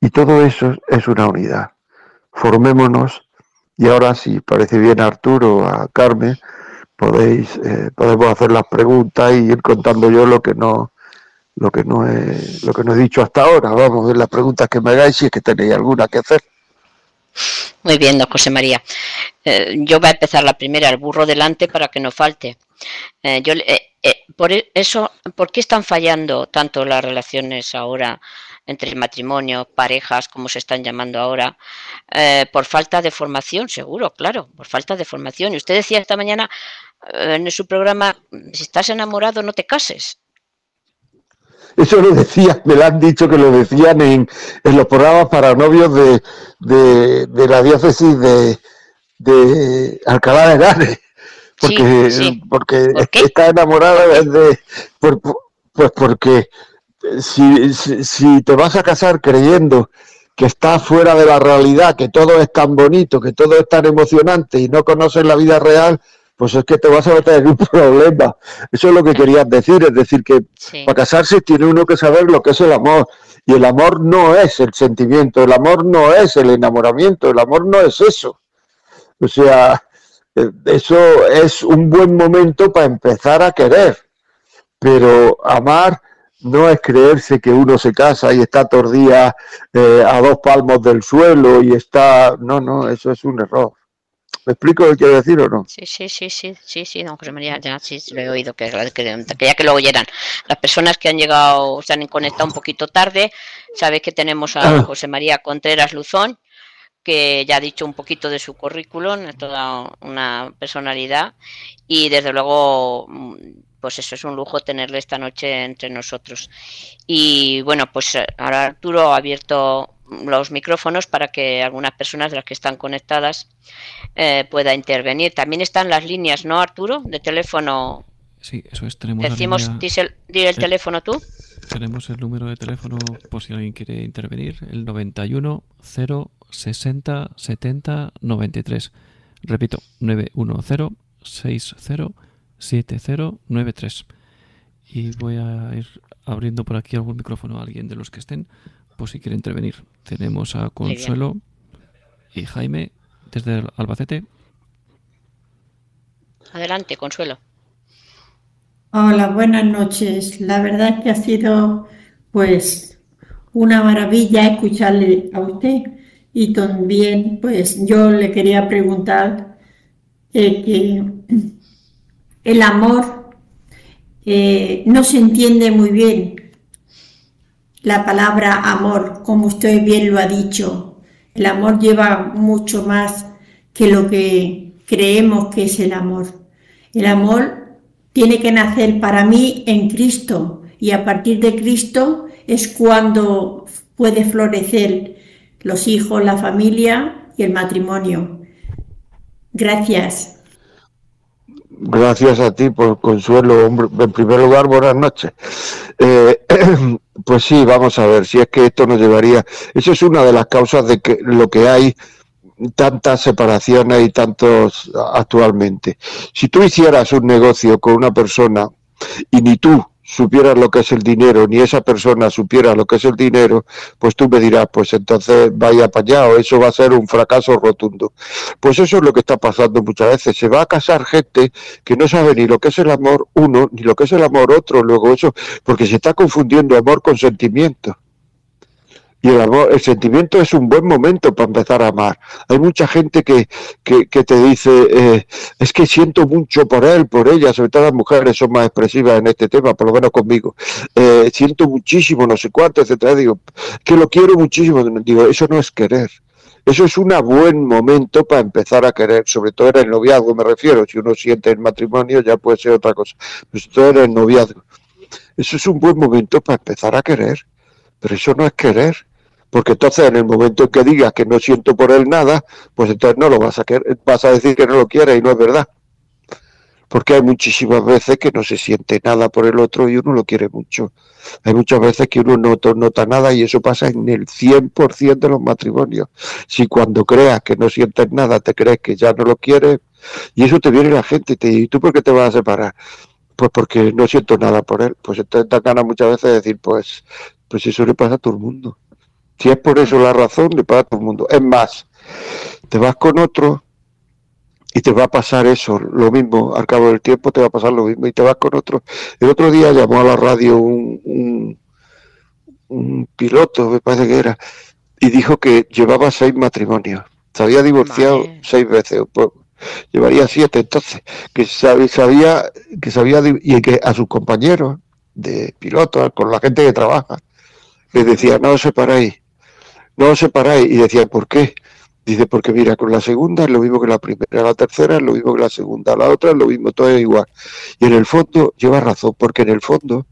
Y todo eso es una unidad. Formémonos y ahora si parece bien a Arturo, a Carmen, podéis, eh, podemos hacer las preguntas y ir contando yo lo que no lo que no he, lo que no he dicho hasta ahora. Vamos a ver las preguntas que me hagáis si es que tenéis alguna que hacer. Muy bien, don José María. Eh, yo voy a empezar la primera, el burro delante para que no falte. Eh, yo, por e, eso, ¿por qué están fallando tanto las relaciones ahora entre matrimonio, parejas, como se están llamando ahora, eh, por falta de formación, seguro, claro, por falta de formación. Y usted decía esta mañana eh, en su programa, si estás enamorado, no te cases. Eso lo decía, me lo han dicho que lo decían en, los programas para novios de, la diócesis de, de Alcalá de Henares. Porque, porque está enamorada de, pues porque si, si, te vas a casar creyendo que estás fuera de la realidad, que todo es tan bonito, que todo es tan emocionante y no conoces la vida real, pues es que te vas a meter en un problema. Eso es lo que querías decir, es decir, que para casarse tiene uno que saber lo que es el amor. Y el amor no es el sentimiento, el amor no es el enamoramiento, el amor no es eso. O sea, eh, eso es un buen momento para empezar a querer. Pero amar no es creerse que uno se casa y está todos días eh, a dos palmos del suelo y está... No, no, eso es un error. ¿Me explico lo que quiero decir o no? Sí, sí, sí, sí, sí, sí, don José María, ya sí lo he oído, que, que, ya que lo oyeran. Las personas que han llegado, se han conectado un poquito tarde, sabes que tenemos a ah. José María Contreras Luzón, que ya ha dicho un poquito de su currículum, es toda una personalidad, y desde luego pues eso es un lujo tenerle esta noche entre nosotros. Y bueno, pues eh, ahora Arturo ha abierto los micrófonos para que algunas personas de las que están conectadas eh, pueda intervenir. También están las líneas, ¿no, Arturo? De teléfono. Sí, eso es. Tenemos Decimos, el, el teléfono tú. Tenemos el número de teléfono por si alguien quiere intervenir, el 91 0 60 70 93. Repito, 910 60 7093. Y voy a ir abriendo por aquí algún micrófono a alguien de los que estén, por si quiere intervenir. Tenemos a Consuelo y Jaime desde Albacete. Adelante, Consuelo. Hola, buenas noches. La verdad es que ha sido, pues, una maravilla escucharle a usted y también, pues, yo le quería preguntar eh, que el amor eh, no se entiende muy bien la palabra amor, como usted bien lo ha dicho. El amor lleva mucho más que lo que creemos que es el amor. El amor tiene que nacer para mí en Cristo y a partir de Cristo es cuando puede florecer los hijos, la familia y el matrimonio. Gracias. Gracias a ti por consuelo, hombre. En primer lugar, buenas noches. Eh, pues sí, vamos a ver, si es que esto nos llevaría. Eso es una de las causas de que lo que hay tantas separaciones y tantos actualmente. Si tú hicieras un negocio con una persona y ni tú supieras lo que es el dinero, ni esa persona supiera lo que es el dinero, pues tú me dirás, pues entonces vaya para eso va a ser un fracaso rotundo. Pues eso es lo que está pasando muchas veces. Se va a casar gente que no sabe ni lo que es el amor uno, ni lo que es el amor otro, luego eso, porque se está confundiendo amor con sentimiento. Y el amor, el sentimiento es un buen momento para empezar a amar. Hay mucha gente que, que, te dice, eh, es que siento mucho por él, por ella, sobre todo las mujeres son más expresivas en este tema, por lo menos conmigo. Eh, siento muchísimo, no sé cuánto, etcétera. Digo, que lo quiero muchísimo. Digo, eso no es querer. Eso es un buen momento para empezar a querer, sobre todo en el noviazgo me refiero. Si uno siente el matrimonio ya puede ser otra cosa, pero sobre todo en el noviazgo. Eso es un buen momento para empezar a querer, pero eso no es querer Porque entonces en el momento en que digas que no siento por él nada, pues entonces no lo vas a querer, vas a decir que no lo quieres y no es verdad. Porque hay muchísimas veces que no se siente nada por el otro y uno lo quiere mucho. Hay muchas veces que uno no nota nada y eso pasa en el 100% de los matrimonios. Si cuando creas que no sientes nada te crees que ya no lo quieres, y eso te viene la gente y te dice, ¿y tú por qué te vas a separar? Pues porque no siento nada por él. Pues entonces da ganas muchas veces de decir, pues, pues eso le pasa a todo el mundo. Si es por eso la razón, le pasa a todo el mundo. Es más, te vas con otro y te va a pasar eso, lo mismo, al cabo del tiempo te va a pasar lo mismo y te vas con otro. El otro día llamó a la radio un, un, piloto, me parece que era, y dijo que llevaba seis matrimonios, se había divorciado seis veces, pues, llevaría siete entonces, que sabía, sabía que sabía y que a sus compañeros de pilotos, con la gente que trabaja, les decía, no os separéis, no os separáis, y decía, ¿por qué? Dice, porque mira, con la segunda es lo mismo que la primera, la tercera es lo mismo que la segunda, la otra es lo mismo, todo es igual. Y en el fondo lleva razón, porque en el fondo,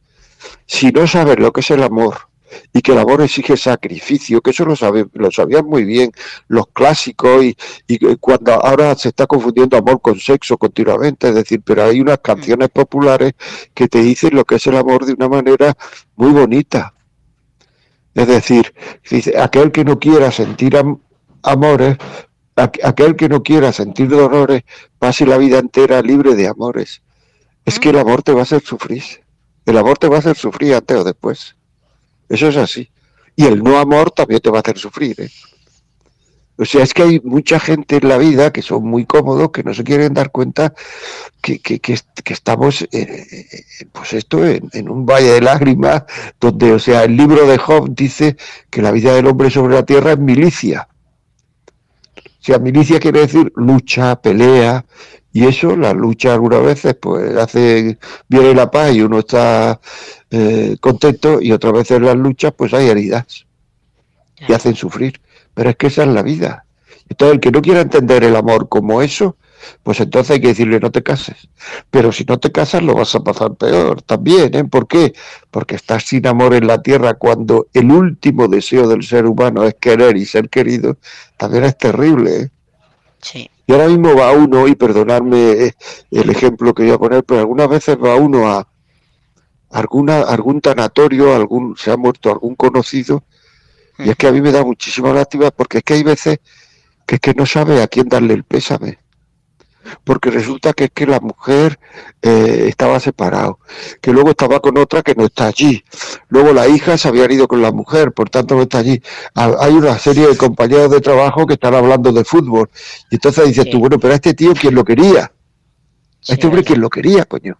si no sabes lo que es el amor, y que el amor exige sacrificio, que eso lo, lo sabían muy bien los clásicos y, y, cuando ahora se está confundiendo amor con sexo continuamente, es decir, pero hay unas canciones populares que te dicen lo que es el amor de una manera muy bonita. Es decir, dice, aquel que no quiera sentir amores, aquel que no quiera sentir dolores, pase la vida entera libre de amores. Es que el amor te va a hacer sufrir. El amor te va a hacer sufrir antes o después. Eso es así. Y el no amor también te va a hacer sufrir. ¿eh? O sea, es que hay mucha gente en la vida que son muy cómodos, que no se quieren dar cuenta que, que, que, estamos, pues esto, en, un valle de lágrimas, donde, o sea, el libro de Job dice que la vida del hombre sobre la tierra es milicia. O sea, milicia quiere decir lucha, pelea, y eso, la lucha algunas veces, pues hace, viene la paz y uno está eh, contento y otras veces las luchas pues hay heridas y hacen sufrir. Pero es que esa es la vida. Entonces el que no quiera entender el amor como eso, pues entonces hay que decirle no te cases. Pero si no te casas lo vas a pasar peor también. ¿eh? ¿Por qué? Porque estás sin amor en la tierra cuando el último deseo del ser humano es querer y ser querido. También es terrible. ¿eh? Sí. Y ahora mismo va uno, y perdonarme eh, el ejemplo que voy a poner, pero algunas veces va uno a, alguna, algún tanatorio, algún, se ha muerto algún conocido, y es que a mí me da muchísima lástima porque es que hay veces que es que no sabe a quién darle el pésame. Porque resulta que es que la mujer eh, estaba separado, que luego estaba con otra que no está allí. Luego la hija se había ido con la mujer, por tanto no está allí. Hay una serie de compañeros de trabajo que están hablando de fútbol. Y entonces dices tú, bueno, pero a este tío, ¿quién lo quería? A este hombre, ¿quién lo quería, coño?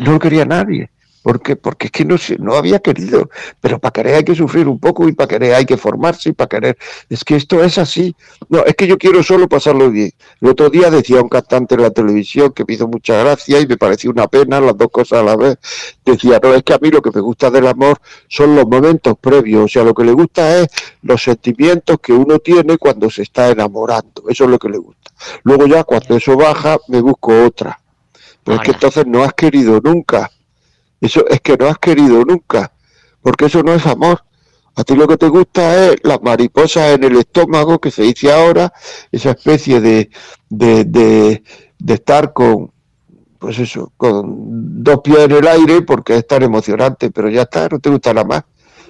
no lo quería nadie. ¿Por Porque es que no, no había querido. Pero para querer hay que sufrir un poco y para querer hay que formarse y para querer. Es que esto es así. No, es que yo quiero solo pasarlo bien. El otro día decía un cantante en la televisión que me hizo mucha gracia y me pareció una pena las dos cosas a la vez. Decía, no, es que a mí lo que me gusta del amor son los momentos previos. O sea, lo que le gusta es los sentimientos que uno tiene cuando se está enamorando. Eso es lo que le gusta. Luego ya cuando eso baja, me busco otra es que entonces no has querido nunca. Eso es que no has querido nunca. Porque eso no es amor. A ti lo que te gusta es las mariposas en el estómago, que se dice ahora, esa especie de, de, de, de estar con, pues eso, con dos pies en el aire, porque es tan emocionante, pero ya está, no te gusta nada más.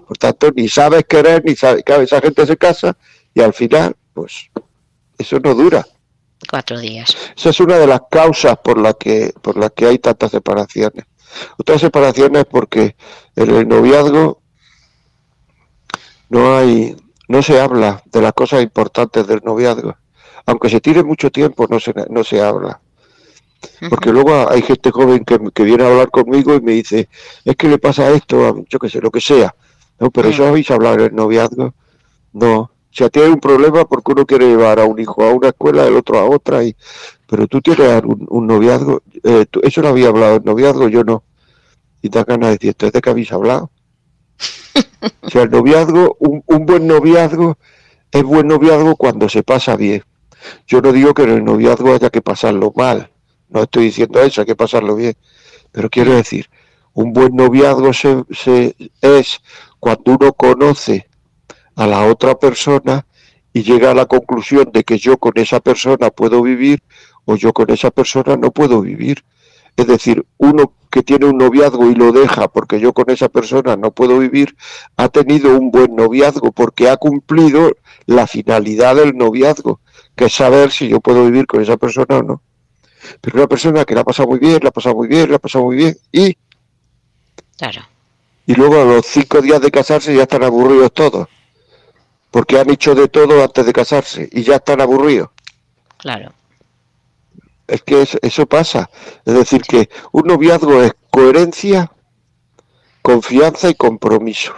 Por tanto, ni sabes querer, ni sabes, que esa gente se casa, y al final, pues, eso no dura cuatro días. Esa es una de las causas por las que, por las que hay tantas separaciones. Otras separaciones porque en el noviazgo no hay, no se habla de las cosas importantes del noviazgo. Aunque se tire mucho tiempo, no se, no se habla. Porque luego hay gente joven que, que, viene a hablar conmigo y me dice, es que le pasa esto, yo qué sé, lo que sea. No, pero eso habéis hablado en el noviazgo. No, si a ti hay un problema porque uno quiere llevar a un hijo a una escuela, el otro a otra, y pero tú tienes un, noviazgo, eh, eso no había hablado, el noviazgo yo no. Y te ganas de decir, ¿esto es de qué habéis hablado? o sea, el noviazgo, un, un buen noviazgo es buen noviazgo cuando se pasa bien. Yo no digo que en el noviazgo haya que pasarlo mal, no estoy diciendo eso, hay que pasarlo bien, pero quiero decir, un buen noviazgo se, se, es cuando uno conoce a la otra persona y llega a la conclusión de que yo con esa persona puedo vivir o yo con esa persona no puedo vivir. Es decir, uno que tiene un noviazgo y lo deja porque yo con esa persona no puedo vivir, ha tenido un buen noviazgo porque ha cumplido la finalidad del noviazgo, que es saber si yo puedo vivir con esa persona o no. Pero una persona que la ha pasado muy bien, la ha pasado muy bien, la ha pasado muy bien y... Claro. Y luego a los cinco días de casarse ya están aburridos todos porque han hecho de todo antes de casarse y ya están aburridos. Claro. Es que eso, pasa. Es decir, que un noviazgo es coherencia, confianza y compromiso.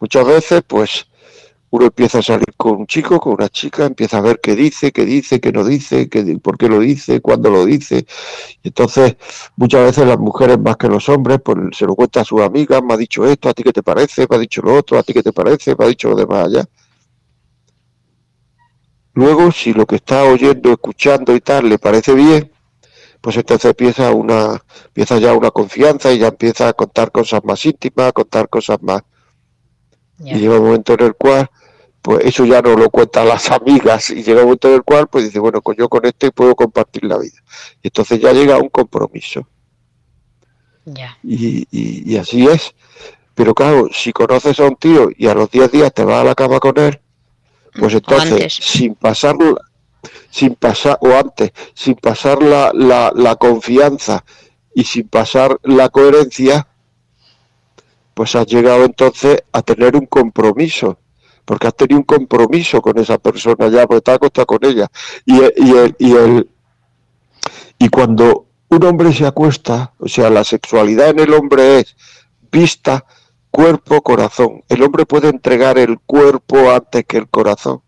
Muchas veces, pues, uno empieza a salir con un chico, con una chica, empieza a ver qué dice, qué dice, qué no dice, qué, por qué lo dice, cuándo lo dice. Entonces, muchas veces las mujeres más que los hombres, pues se lo cuenta a sus amigas, me ha dicho esto, a ti qué te parece, me ha dicho lo otro, a ti qué te parece, me ha dicho lo demás allá. Luego, si lo que está oyendo, escuchando y tal le parece bien, pues entonces empieza una, empieza ya una confianza y ya empieza a contar cosas más íntimas, a contar cosas más. Y llega un momento en el cual pues eso ya no lo cuentan las amigas y llega un momento en el cual pues dice, bueno, pues yo con este puedo compartir la vida. Y entonces ya llega un compromiso. Y, así es. Pero claro, si conoces a un tío y a los 10 días te vas a la cama con él, pues entonces, sin pasar, sin pasar, o antes, sin pasar la, la, la confianza y sin pasar la coherencia, pues has llegado entonces a tener un compromiso porque has tenido un compromiso con esa persona ya, porque te has acostado con ella. Y, y, y, el, y cuando un hombre se acuesta, o sea, la sexualidad en el hombre es vista, cuerpo, corazón. El hombre puede entregar el cuerpo antes que el corazón.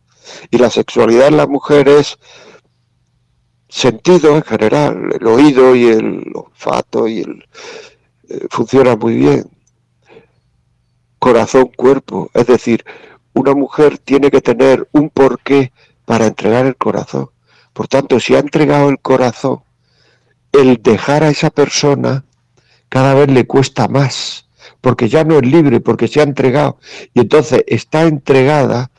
Y la sexualidad en la mujer es sentido en general, el oído y el olfato y el eh, funciona muy bien. Corazón, cuerpo, es decir, una mujer tiene que tener un porqué para entregar el corazón. Por tanto, si ha entregado el corazón, el dejar a esa persona cada vez le cuesta más, porque ya no es libre, porque se ha entregado. Y entonces está entregada,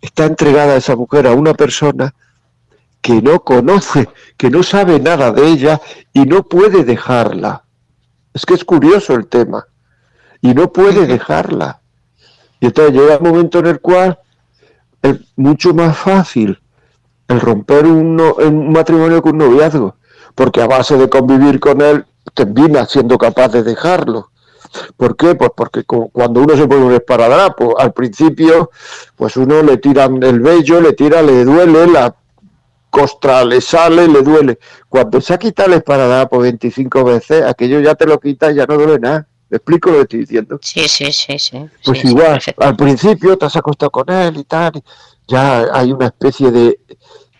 está entregada esa mujer a una persona que no conoce, que no sabe nada de ella y no puede dejarla. Es que es curioso el tema. Y no puede dejarla. Y entonces llega un momento en el cual es mucho más fácil el romper un, un matrimonio que un noviazgo, porque a base de convivir con él termina siendo capaz de dejarlo. ¿Por qué? Pues porque cuando uno se pone un esparadrapo, al principio, pues uno le tira el vello, le tira, le duele, la costra le sale, le duele. Cuando se ha quitado el esparadrapo 25 veces, aquello ya te lo quita y ya no duele nada. ¿Me explico lo que estoy diciendo? Sí, sí, sí, sí. Pues igual, al principio te has acostado con él y tal, ya hay una especie de,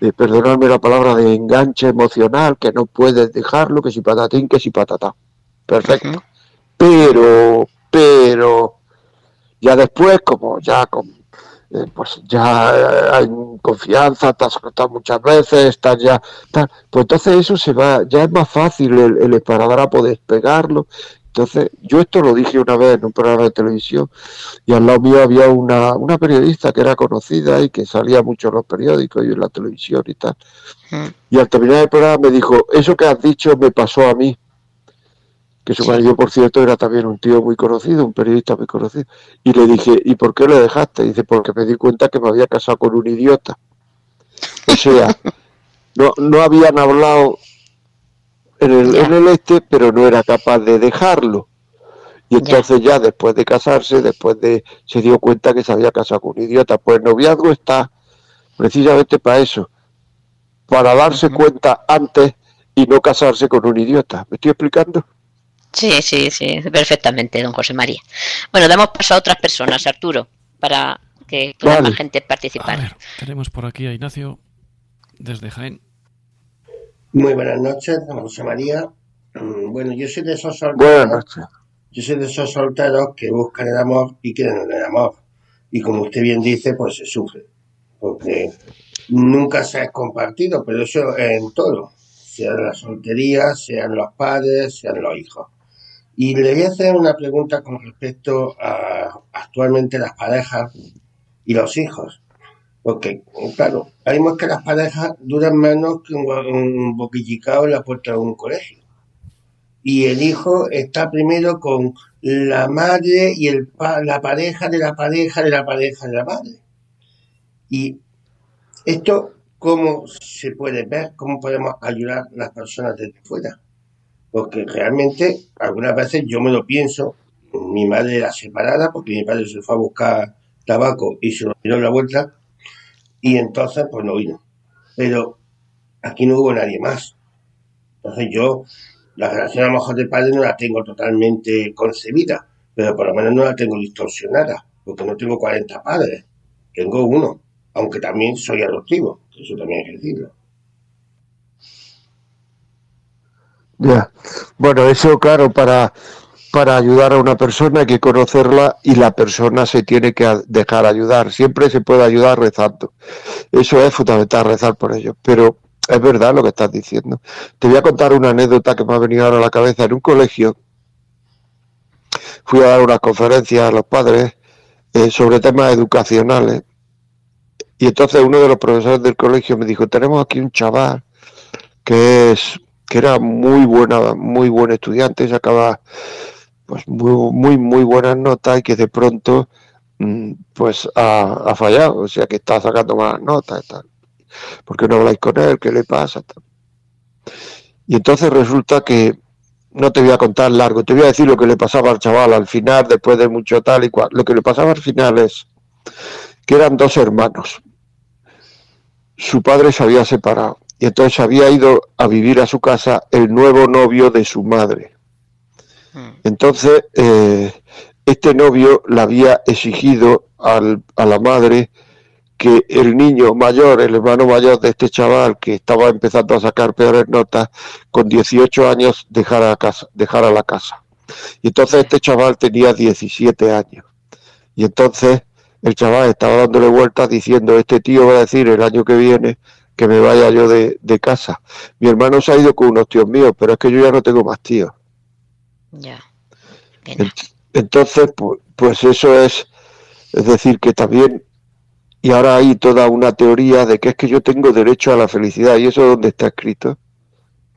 de, perdonadme la palabra, de enganche emocional que no puedes dejarlo, que si patatín, que si patatá. Perfecto. Pero, pero, ya después, como ya con, eh, pues ya hay confianza, te has acostado muchas veces, estás ya, tal, pues entonces eso se va, ya es más fácil el, el esparadrapo despegarlo entonces, yo esto lo dije una vez en un programa de televisión y al lado mío había una, una periodista que era conocida y que salía mucho en los periódicos y en la televisión y tal. Mm. Y al terminar el programa me dijo, eso que has dicho me pasó a mí. Que su marido, por cierto, era también un tío muy conocido, un periodista muy conocido. Y le dije, ¿y por qué lo dejaste? dice, porque me di cuenta que me había casado con un idiota. O sea, no, no habían hablado en el, este, pero no era capaz de dejarlo. Y entonces ya. después de casarse, después de se dio cuenta que se había casado con un idiota. Pues el noviazgo está precisamente para eso, para darse cuenta antes y no casarse con un idiota. ¿Me estoy explicando? Sí, sí, sí, perfectamente, don José María. Bueno, damos paso a otras personas, Arturo, para que pueda más gente participar. tenemos por aquí a Ignacio desde Jaén. Muy buenas noches, José María. Mm, bueno, yo soy de esos solteros. Yo soy de esos solteros que buscan el amor y quieren el amor. Y como usted bien dice, pues se sufre. Porque nunca se ha compartido, pero eso en todo. Sea la soltería, sean los padres, sean los hijos. Y le voy a hacer una pregunta con respecto a actualmente las parejas y los hijos. Porque, claro, vemos que las parejas duran menos que un, boquillicado en la puerta de un colegio. Y el hijo está primero con la madre y el la pareja de la pareja de la pareja de la madre. Y esto, ¿cómo se puede ver? ¿Cómo podemos ayudar a las personas desde fuera? Porque realmente, algunas veces yo me lo pienso, mi madre era separada porque mi padre se fue a buscar tabaco y se lo dio la vuelta y entonces pues no vino. Pero aquí no hubo nadie más. Entonces yo la relación a lo mejor de padre no la tengo totalmente concebida, pero por lo menos no la tengo distorsionada, porque no tengo 40 padres, tengo uno, aunque también soy adoptivo, eso también hay que decirlo. Ya, bueno, eso claro, para para ayudar a una persona hay que conocerla y la persona se tiene que dejar ayudar. Siempre se puede ayudar rezando. Eso es fundamental, rezar por ellos. Pero es verdad lo que estás diciendo. Te voy a contar una anécdota que me ha venido ahora a la cabeza. En un colegio fui a dar una conferencia a los padres eh, sobre temas educacionales. Y entonces uno de los profesores del colegio me dijo, tenemos aquí un chaval que es que era muy buena, muy buen estudiante, sacaba pues muy, muy, muy buenas notas y que de pronto mm, pues ha, fallado, o sea que está sacando malas notas y tal. ¿Por qué no habláis con él? ¿Qué le pasa? Y entonces resulta que no te voy a contar largo, te voy a decir lo que le pasaba al chaval al final, después de mucho tal y cual. Lo que le pasaba al final es que eran dos hermanos. Su padre se había separado y entonces había ido a vivir a su casa el nuevo novio de su madre. Mm. Entonces, eh, este novio le había exigido al, a la madre que el niño mayor, el hermano mayor de este chaval que estaba empezando a sacar peores notas, con 18 años dejara, casa, dejara la casa. Y entonces este chaval tenía 17 años. Y entonces el chaval estaba dándole vueltas diciendo, este tío va a decir el año que viene que me vaya yo de, de casa. Mi hermano se ha ido con unos tíos míos, pero es que yo ya no tengo más tíos. Ya. Entonces, pues eso es, es decir, que también, y ahora hay toda una teoría de que es que yo tengo derecho a la felicidad, y eso es donde está escrito,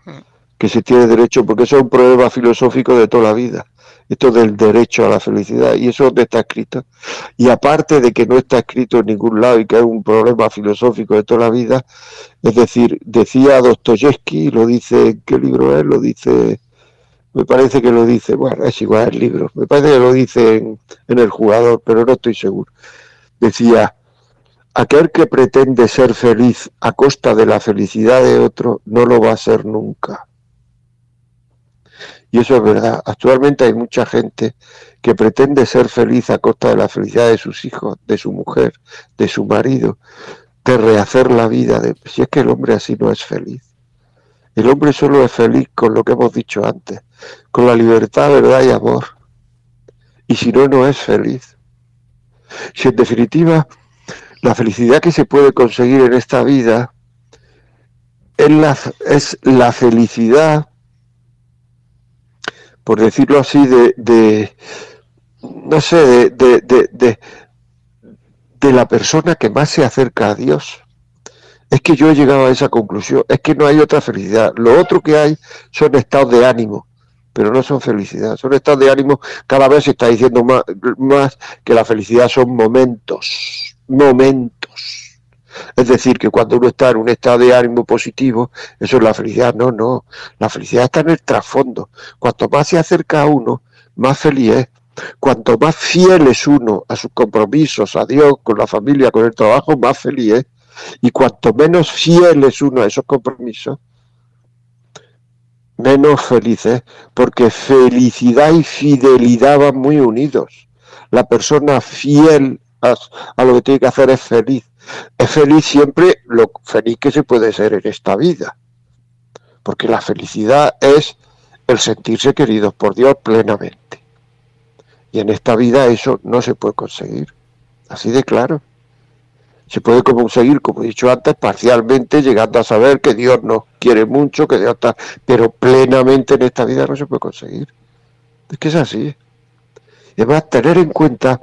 hmm. que se tiene derecho, porque eso es un problema filosófico de toda la vida, esto del derecho a la felicidad, y eso es donde está escrito. Y aparte de que no está escrito en ningún lado y que es un problema filosófico de toda la vida, es decir, decía Dostoyevsky, lo dice, ¿qué libro es? Lo dice me parece que lo dice, bueno, es igual el libro, me parece que lo dice en, el jugador, pero no estoy seguro. Decía, aquel que pretende ser feliz a costa de la felicidad de otro, no lo va a ser nunca. Y eso es verdad. Actualmente hay mucha gente que pretende ser feliz a costa de la felicidad de sus hijos, de su mujer, de su marido, de rehacer la vida. Si es que el hombre así no es feliz. El hombre solo es feliz con lo que hemos dicho antes, con la libertad, verdad y amor. Y si no, no es feliz. Si en definitiva la felicidad que se puede conseguir en esta vida es la felicidad, por decirlo así, de, de no sé, de, de, de la persona que más se acerca a Dios. Es que yo he llegado a esa conclusión, es que no hay otra felicidad. Lo otro que hay son estados de ánimo, pero no son felicidad, son estados de ánimo. Cada vez se está diciendo más, más que la felicidad son momentos, momentos. Es decir, que cuando uno está en un estado de ánimo positivo, eso es la felicidad. No, no. La felicidad está en el trasfondo. Cuanto más se acerca a uno, más feliz es. Cuanto más fiel es uno a sus compromisos, a Dios, con la familia, con el trabajo, más feliz es. Y cuanto menos fiel es uno a esos compromisos, menos felices, porque felicidad y fidelidad van muy unidos. La persona fiel a, lo que tiene que hacer es feliz. Es feliz siempre lo feliz que se puede ser en esta vida. Porque la felicidad es el sentirse queridos por Dios plenamente. Y en esta vida eso no se puede conseguir. Así de claro se puede conseguir, como he dicho antes, parcialmente, llegando a saber que Dios nos quiere mucho, que Dios está, pero plenamente en esta vida no se puede conseguir. Es que es así. Y además, tener en cuenta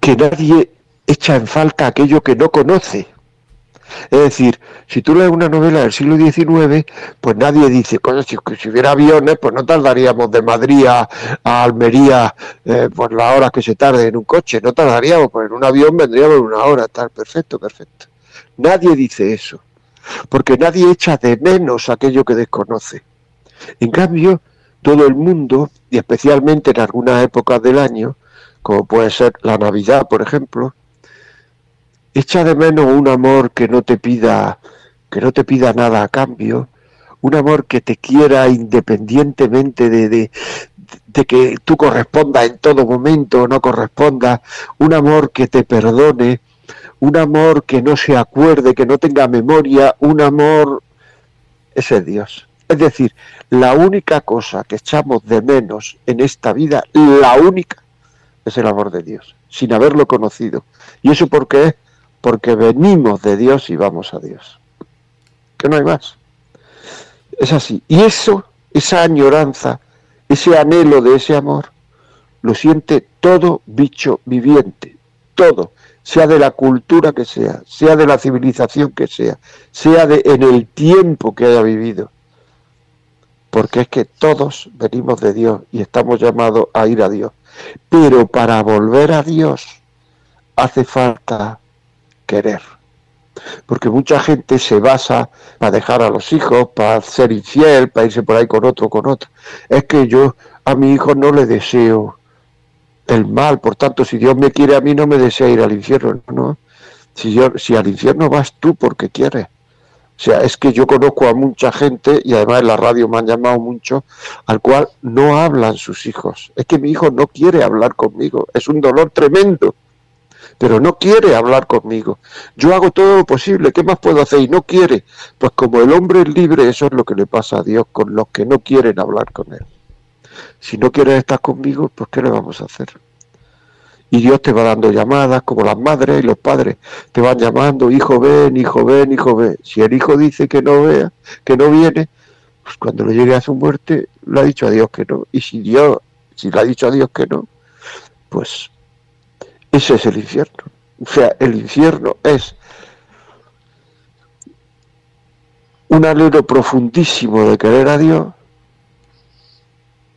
que nadie echa en falta aquello que no conoce. Es decir, si tú lees una novela del siglo XIX, pues nadie dice, coño, si, hubiera aviones, pues no tardaríamos de Madrid a, Almería eh, por las horas que se tarde en un coche, no tardaríamos, pues en un avión vendríamos en una hora, tal, perfecto, perfecto. Nadie dice eso, porque nadie echa de menos aquello que desconoce. En cambio, todo el mundo, y especialmente en algunas épocas del año, como puede ser la Navidad, por ejemplo, echa de menos un amor que no te pida que no te pida nada a cambio, un amor que te quiera independientemente de, de, que tú correspondas en todo momento o no correspondas, un amor que te perdone, un amor que no se acuerde, que no tenga memoria, un amor ese es Dios. Es decir, la única cosa que echamos de menos en esta vida, la única, es el amor de Dios, sin haberlo conocido. ¿Y eso por qué es? Porque venimos de Dios y vamos a Dios. Que no hay más. Es así. Y eso, esa añoranza, ese anhelo de ese amor, lo siente todo bicho viviente, todo, sea de la cultura que sea, sea de la civilización que sea, sea de en el tiempo que haya vivido. Porque es que todos venimos de Dios y estamos llamados a ir a Dios. Pero para volver a Dios hace falta querer. Porque mucha gente se basa para dejar a los hijos, para ser infiel, para irse por ahí con otro, con otro. Es que yo a mi hijo no le deseo el mal, por tanto, si Dios me quiere a mí, no me desea ir al infierno, ¿no? Si, yo, si al infierno vas tú porque quieres. O sea, es que yo conozco a mucha gente, y además en la radio me han llamado mucho, al cual no hablan sus hijos. Es que mi hijo no quiere hablar conmigo. Es un dolor tremendo. Pero no quiere hablar conmigo. Yo hago todo lo posible. ¿Qué más puedo hacer? Y no quiere. Pues como el hombre es libre, eso es lo que le pasa a Dios con los que no quieren hablar con Él. Si no quieres estar conmigo, pues ¿qué le vamos a hacer? y Dios te va dando llamadas, como las madres y los padres te van llamando, hijo ven, hijo ven, hijo ven. Si el hijo dice que no vea, que no viene, pues cuando le llegue a su muerte, le ha dicho a Dios que no. Y si Dios, si le ha dicho a Dios que no, pues ese es el infierno. O sea, el infierno es un anhelo profundísimo de querer a Dios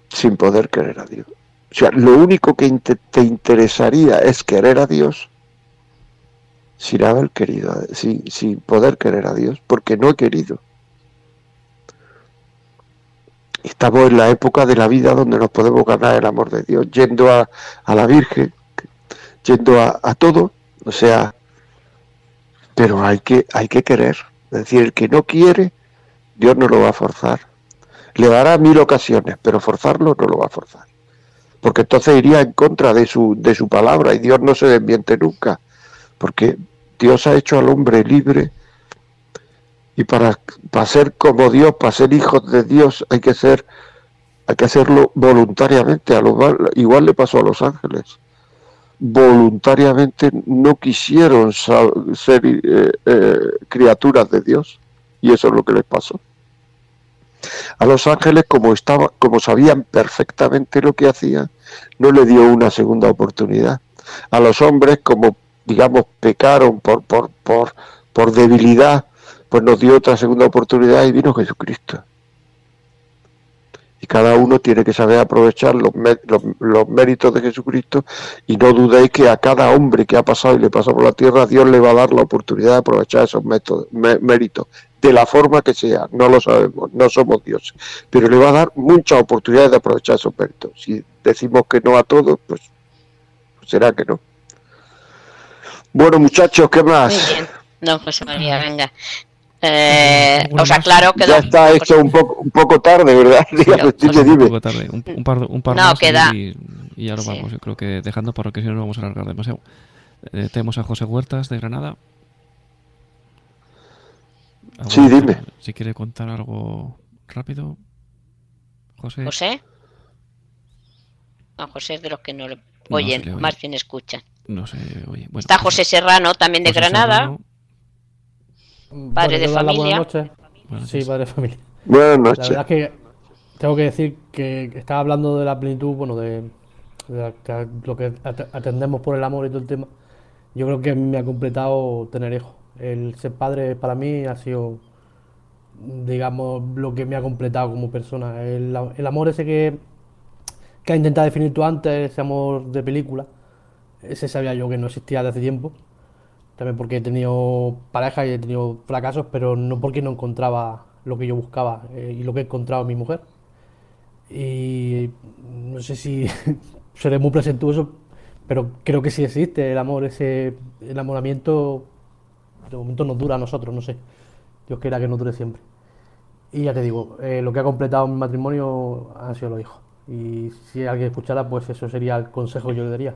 sin poder querer a Dios. O sea, lo único que te interesaría es querer a Dios sin haber querido, sin poder querer a Dios, porque no he querido. Estamos en la época de la vida donde nos podemos ganar el amor de Dios, yendo a, la Virgen, yendo a, todo, o sea, pero hay que, hay que querer. Es decir, el que no quiere, Dios no lo va a forzar. Le dará mil ocasiones, pero forzarlo no lo va a forzar porque entonces iría en contra de su, de su palabra y Dios no se desmiente nunca, porque Dios ha hecho al hombre libre y para, para ser como Dios, para ser hijos de Dios hay que ser hay que hacerlo voluntariamente, a lo, igual le pasó a los ángeles. Voluntariamente no quisieron ser eh, eh, criaturas de Dios y eso es lo que les pasó. A los ángeles, como, estaba, como sabían perfectamente lo que hacían, no le dio una segunda oportunidad. A los hombres, como digamos, pecaron por, por, por, por debilidad, pues nos dio otra segunda oportunidad y vino Jesucristo. Y cada uno tiene que saber aprovechar los, los, méritos de Jesucristo y no dudéis que a cada hombre que ha pasado y le pasa por la tierra, Dios le va a dar la oportunidad de aprovechar esos métodos, méritos de la forma que sea, no lo sabemos, no somos dioses, pero le va a dar muchas oportunidades de aprovechar esos méritos. Si decimos que no a todos, pues, será que no. Bueno, muchachos, ¿qué más? Muy José María, venga. Eh, os aclaro que ya está esto un poco un poco tarde, ¿verdad? un poco tarde, un, par, un par más Y, ya lo vamos. Yo creo que dejando porque si no, no vamos a alargar demasiado. Eh, tenemos a José Huertas de Granada. Sí, dime. Si quiere contar algo rápido. José. José. No, José es de los que no le oyen, más bien escuchan. No sé, oye. Bueno, Está José Serrano, también de Granada. Padre de familia. sí, padre de familia. Buenas noches. La verdad es que tengo que decir que estaba hablando de la plenitud, bueno, de, lo que atendemos por el amor y todo el tema, yo creo que me ha completado tener hijos. El ser padre para mí ha sido, digamos, lo que me ha completado como persona. El, amor ese que, que has intentado definir tú antes, ese amor de película, ese sabía yo que no existía desde hace tiempo. También porque he tenido pareja y he tenido fracasos, pero no porque no encontraba lo que yo buscaba eh, y lo que he encontrado en mi mujer. Y no sé si seré muy presentuoso, pero creo que sí existe el amor, ese enamoramiento de momento nos dura a nosotros, no sé. Dios quiera que no dure siempre. Y ya te digo, eh, lo que ha completado mi matrimonio han sido los hijos. Y si alguien escuchara, pues eso sería el consejo que yo le daría.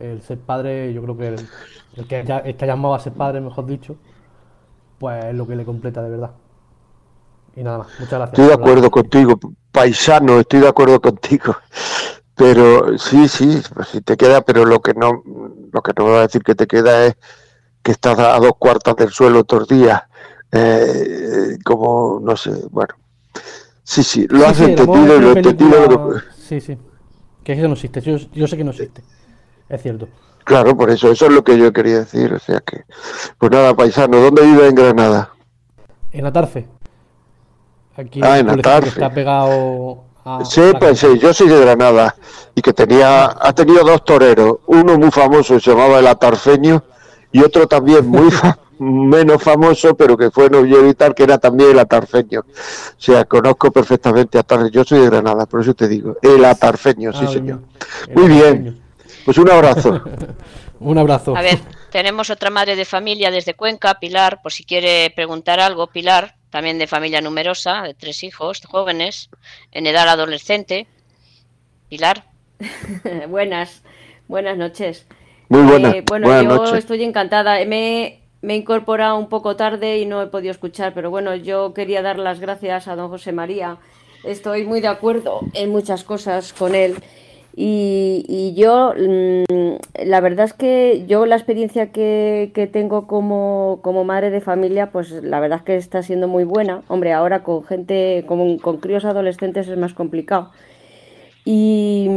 El ser padre, yo creo que el, que ya está llamado a ser padre, mejor dicho, pues es lo que le completa de verdad. Y nada más, muchas gracias. Estoy de acuerdo contigo, paisano, estoy de acuerdo contigo. Pero sí, sí, pues si te queda, pero lo que no, lo que no voy a decir que te queda es que estás a dos cuartas del suelo otros días, eh, como, no sé, bueno. Sí, sí, lo has entendido y lo entendido. Sí, sí, que eso no existe, yo, yo sé que no existe, es cierto. Claro, por eso, eso es lo que yo quería decir, o sea que, pues nada, paisano, ¿dónde vive en Granada? En Atarfe. Aquí ah, en Atarfe. está pegado sí, pues sí, yo soy de Granada y que tenía, ha tenido dos toreros, uno muy famoso se llamaba el Atarfeño y otro también muy menos famoso, pero que fue novio tal, que era también el Atarfeño. O sea, conozco perfectamente a Atarfeño, yo soy de Granada, por eso te digo, el Atarfeño, sí ah, señor. Muy bien, pues un abrazo. un abrazo. A ver, tenemos otra madre de familia desde Cuenca, Pilar, por si quiere preguntar algo, Pilar también de familia numerosa, de tres hijos jóvenes, en edad adolescente. Pilar. buenas, buenas noches. Muy buenas. Eh, bueno, yo estoy encantada. Me, me, he incorporado un poco tarde y no he podido escuchar, pero bueno, yo quería dar las gracias a don José María. Estoy muy de acuerdo en muchas cosas con él. Y, yo, mm, la verdad es que yo la experiencia que, tengo como, madre de familia, pues la verdad es que está siendo muy buena. Hombre, ahora con gente, con, con críos adolescentes es más complicado. Y,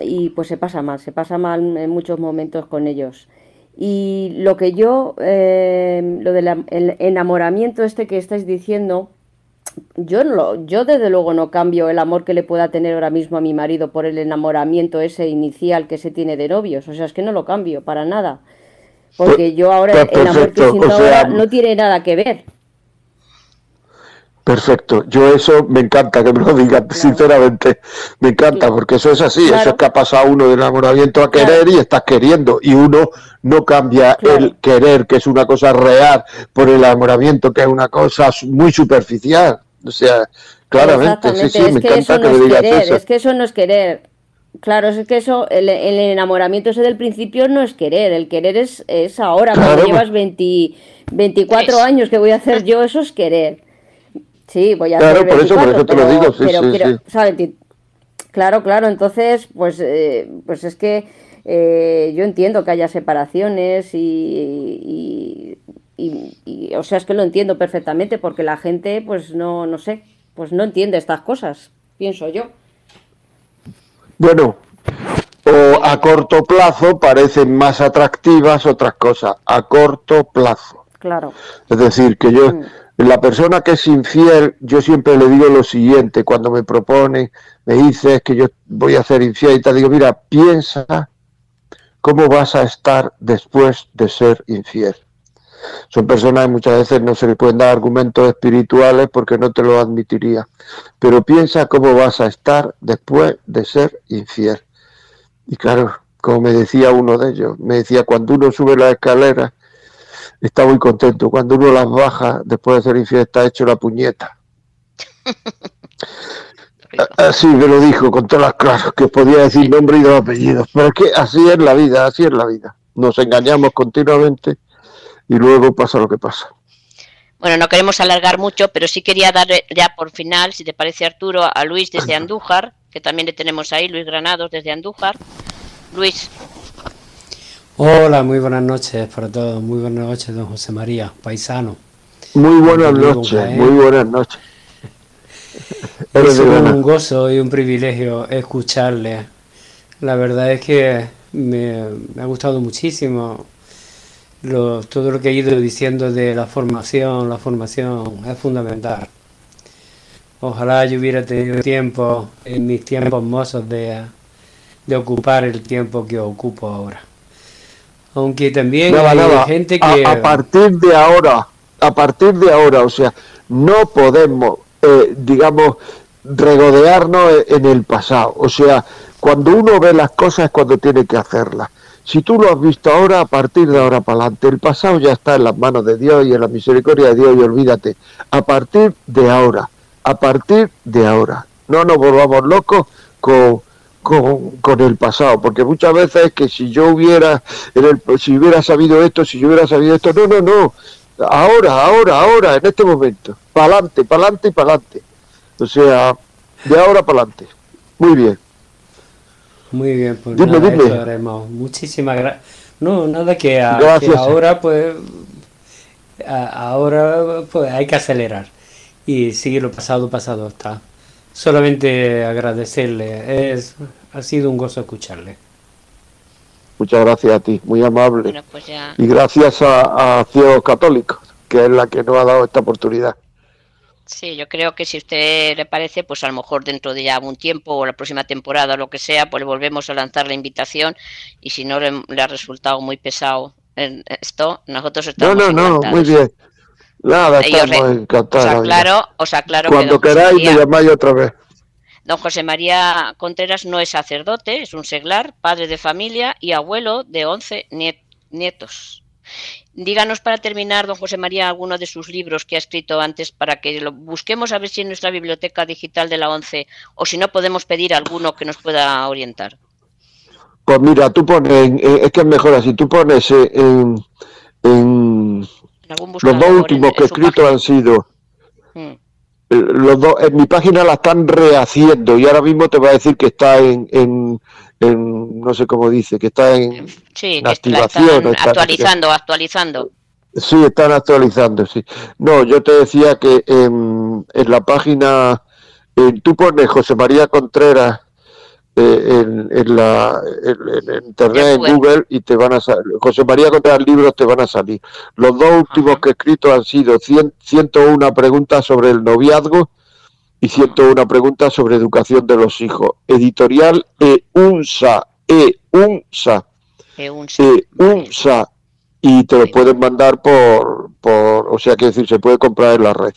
y, pues se pasa mal, se pasa mal en muchos momentos con ellos. Y lo que yo, eh, lo del enamoramiento este que estáis diciendo, yo, no, yo desde luego no cambio el amor que le pueda tener ahora mismo a mi marido por el enamoramiento ese inicial que se tiene de novios. O sea, es que no lo cambio para nada. Porque pues, yo ahora pues el amor que siento ahora no tiene nada que ver. Perfecto, yo eso me encanta que me lo digan, sinceramente, me encanta, porque eso es así, eso es que ha pasado uno de enamoramiento a querer y estás queriendo, y uno no cambia el querer, que es una cosa real, por el enamoramiento, que es una cosa muy superficial. O sea, claramente, sí, sí, me encanta que, me digas eso. Es que eso no es querer. Claro, es que eso, el, enamoramiento ese del principio no es querer, el querer es, es ahora, cuando llevas 20, 24 años que voy a hacer yo, eso es querer. Sí, voy a Claro, por eso, por eso te lo digo, sí, sí, Claro, claro, entonces, pues, eh, pues es que eh, yo entiendo que haya separaciones y, y, o sea, es que lo entiendo perfectamente porque la gente, pues no, no sé, pues no entiende estas cosas, pienso yo. Bueno, o a corto plazo parecen más atractivas otras cosas, a corto plazo. Claro. Es decir, que yo, mm. La persona que es infiel, yo siempre le digo lo siguiente, cuando me propone, me dice que yo voy a ser infiel y te digo, mira, piensa cómo vas a estar después de ser infiel. Son personas que muchas veces no se les pueden dar argumentos espirituales porque no te lo admitiría. Pero piensa cómo vas a estar después de ser infiel. Y claro, como me decía uno de ellos, me decía, cuando uno sube la escalera, está muy contento. Cuando uno las baja, después de ser infiel, está hecho la puñeta. Así me lo dijo con todas las claras, que podía decir nombre y dos apellidos. Pero es que así es la vida, así es la vida. Nos engañamos continuamente y luego pasa lo que pasa. Bueno, no queremos alargar mucho, pero sí quería dar ya por final, si te parece Arturo, a Luis desde Andújar, que también le tenemos ahí, Luis Granados desde Andújar. Luis. Hola, muy buenas noches para todos. Muy buenas noches, don José María, paisano. Muy buenas noches, muy buenas noches. Es un gozo y un privilegio escucharle La verdad es que me, ha gustado muchísimo todo lo que he ido diciendo de la formación. La formación es fundamental. Ojalá yo hubiera tenido tiempo en mis tiempos mozos de, de ocupar el tiempo que ocupo ahora. Aunque también hay gente que... A, partir de ahora, a partir de ahora, o sea, no podemos, eh, digamos, regodearnos en el pasado. O sea, cuando uno ve las cosas es cuando tiene que hacerlas. Si tú lo has visto ahora, a partir de ahora para adelante, el pasado ya está en las manos de Dios y en la misericordia de Dios y olvídate. A partir de ahora, a partir de ahora. No nos volvamos locos con, con, el pasado, porque muchas veces es que si yo hubiera, en el, si hubiera sabido esto, si yo hubiera sabido esto, no, no, no, ahora, ahora, ahora, en este momento, para adelante, para adelante y para adelante. O sea, de ahora para adelante. Muy bien. Muy bien, pues nada, Muchísimas gracias. No, nada que, ahora pues ahora pues hay que acelerar y sigue lo pasado pasado está. Solamente agradecerle, es ha sido un gozo escucharle. Muchas gracias a ti, muy amable. Pues y gracias a, a Ciegos Católicos, que es la que nos ha dado esta oportunidad. Sí, yo creo que si a usted le parece, pues a lo mejor dentro de ya un tiempo o la próxima temporada o lo que sea, pues le volvemos a lanzar la invitación y si no le, ha resultado muy pesado en esto, nosotros estamos No, no, no, muy bien. Nada, estamos encantados. Os aclaro, os aclaro Cuando queráis me llamáis otra vez. Don José María Contreras no es sacerdote, es un seglar, padre de familia y abuelo de 11 nietos. Díganos para terminar, don José María, alguno de sus libros que ha escrito antes para que lo busquemos a ver si en nuestra biblioteca digital de la ONCE o si no podemos pedir alguno que nos pueda orientar. Pues mira, tú pones, es que es mejor así, tú pones en, los dos últimos que he escrito han sido mm. los dos, en mi página la están rehaciendo y ahora mismo te voy a decir que está en, no sé cómo dice, que está en, activación. actualizando, actualizando. Sí, están actualizando, sí. No, yo te decía que en, la página, en, tú pones José María Contreras eh, en, la en, internet, en Google, y te van a salir, José María Contreras libros te van a salir. Los dos últimos que he escrito han sido 101 preguntas sobre el noviazgo y siento una pregunta sobre educación de los hijos. Editorial EUNSA, EUNSA, EUNSA, y te lo pueden mandar por, por, o sea, que decir, se puede comprar en la red.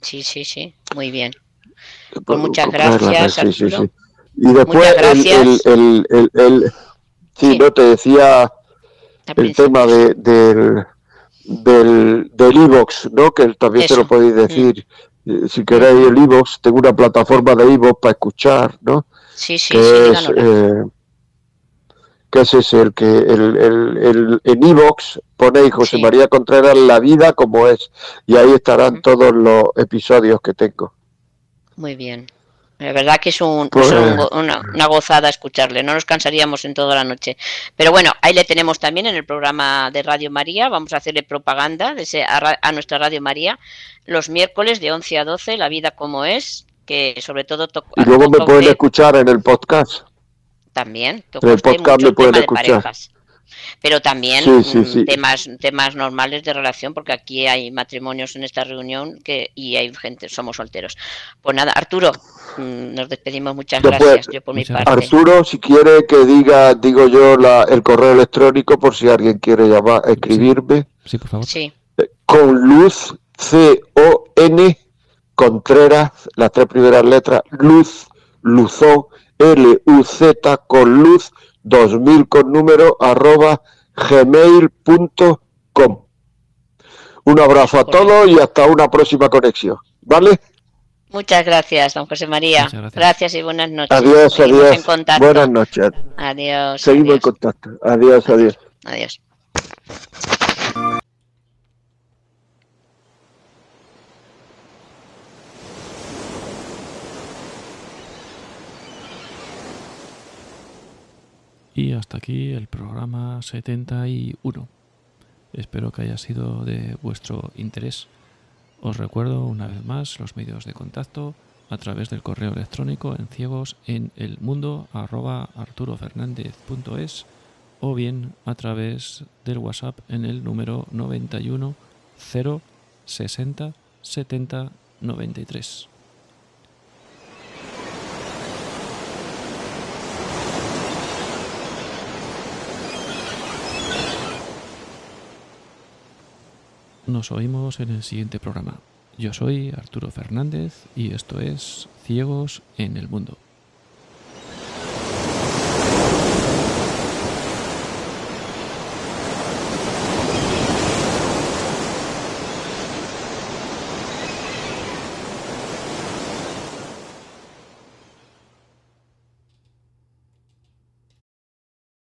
Sí, sí, sí, muy bien. Pues muchas gracias. Sí, sí, sí. Y después el, el, el, el, sí, no te decía el tema de, del del del iVox, ¿no? Que también te lo podéis decir. Eh, si queréis el iVoox, tengo una plataforma de iVoox para escuchar, ¿no? Sí, sí, que es, eh, que es ese, el que el, el, el en iVoox ponéis José María Contreras La vida como es, y ahí estarán todos los episodios que tengo. Muy bien. La verdad que es, un, pues, una, gozada escucharle, no nos cansaríamos en toda la noche. Pero bueno, ahí le tenemos también en el programa de Radio María, vamos a hacerle propaganda a, nuestra Radio María los miércoles de 11 a 12, La vida como es, que sobre todo toca... Y luego me pueden escuchar en el podcast. También, en el podcast me pueden escuchar pero también mm, temas temas normales de relación porque aquí hay matrimonios en esta reunión que y hay gente somos solteros. Pues nada Arturo mm, nos despedimos. Muchas gracias yo por mi parte. Arturo si quiere que diga digo yo la, el correo electrónico por si alguien quiere llamar escribirme. Sí, por favor. Sí. Eh, con luz C O N Contreras las tres primeras letras luz luzón L U Z con luz 2000 con número arroba gmail.com. Un abrazo a todos y hasta una próxima conexión. ¿Vale? Muchas gracias, don José María. Gracias. y buenas noches. Adiós, adiós. Buenas noches. Adiós. Seguimos en contacto. Adiós, adiós. Adiós. Y hasta aquí el programa 71. Espero que haya sido de vuestro interés. Os recuerdo una vez más los medios de contacto a través del correo electrónico en ciegos en el mundo arroba arturofernandez.es o bien a través del WhatsApp en el número 91 0 60 70 93. Nos oímos en el siguiente programa. Yo soy Arturo Fernández y esto es Ciegos en el Mundo.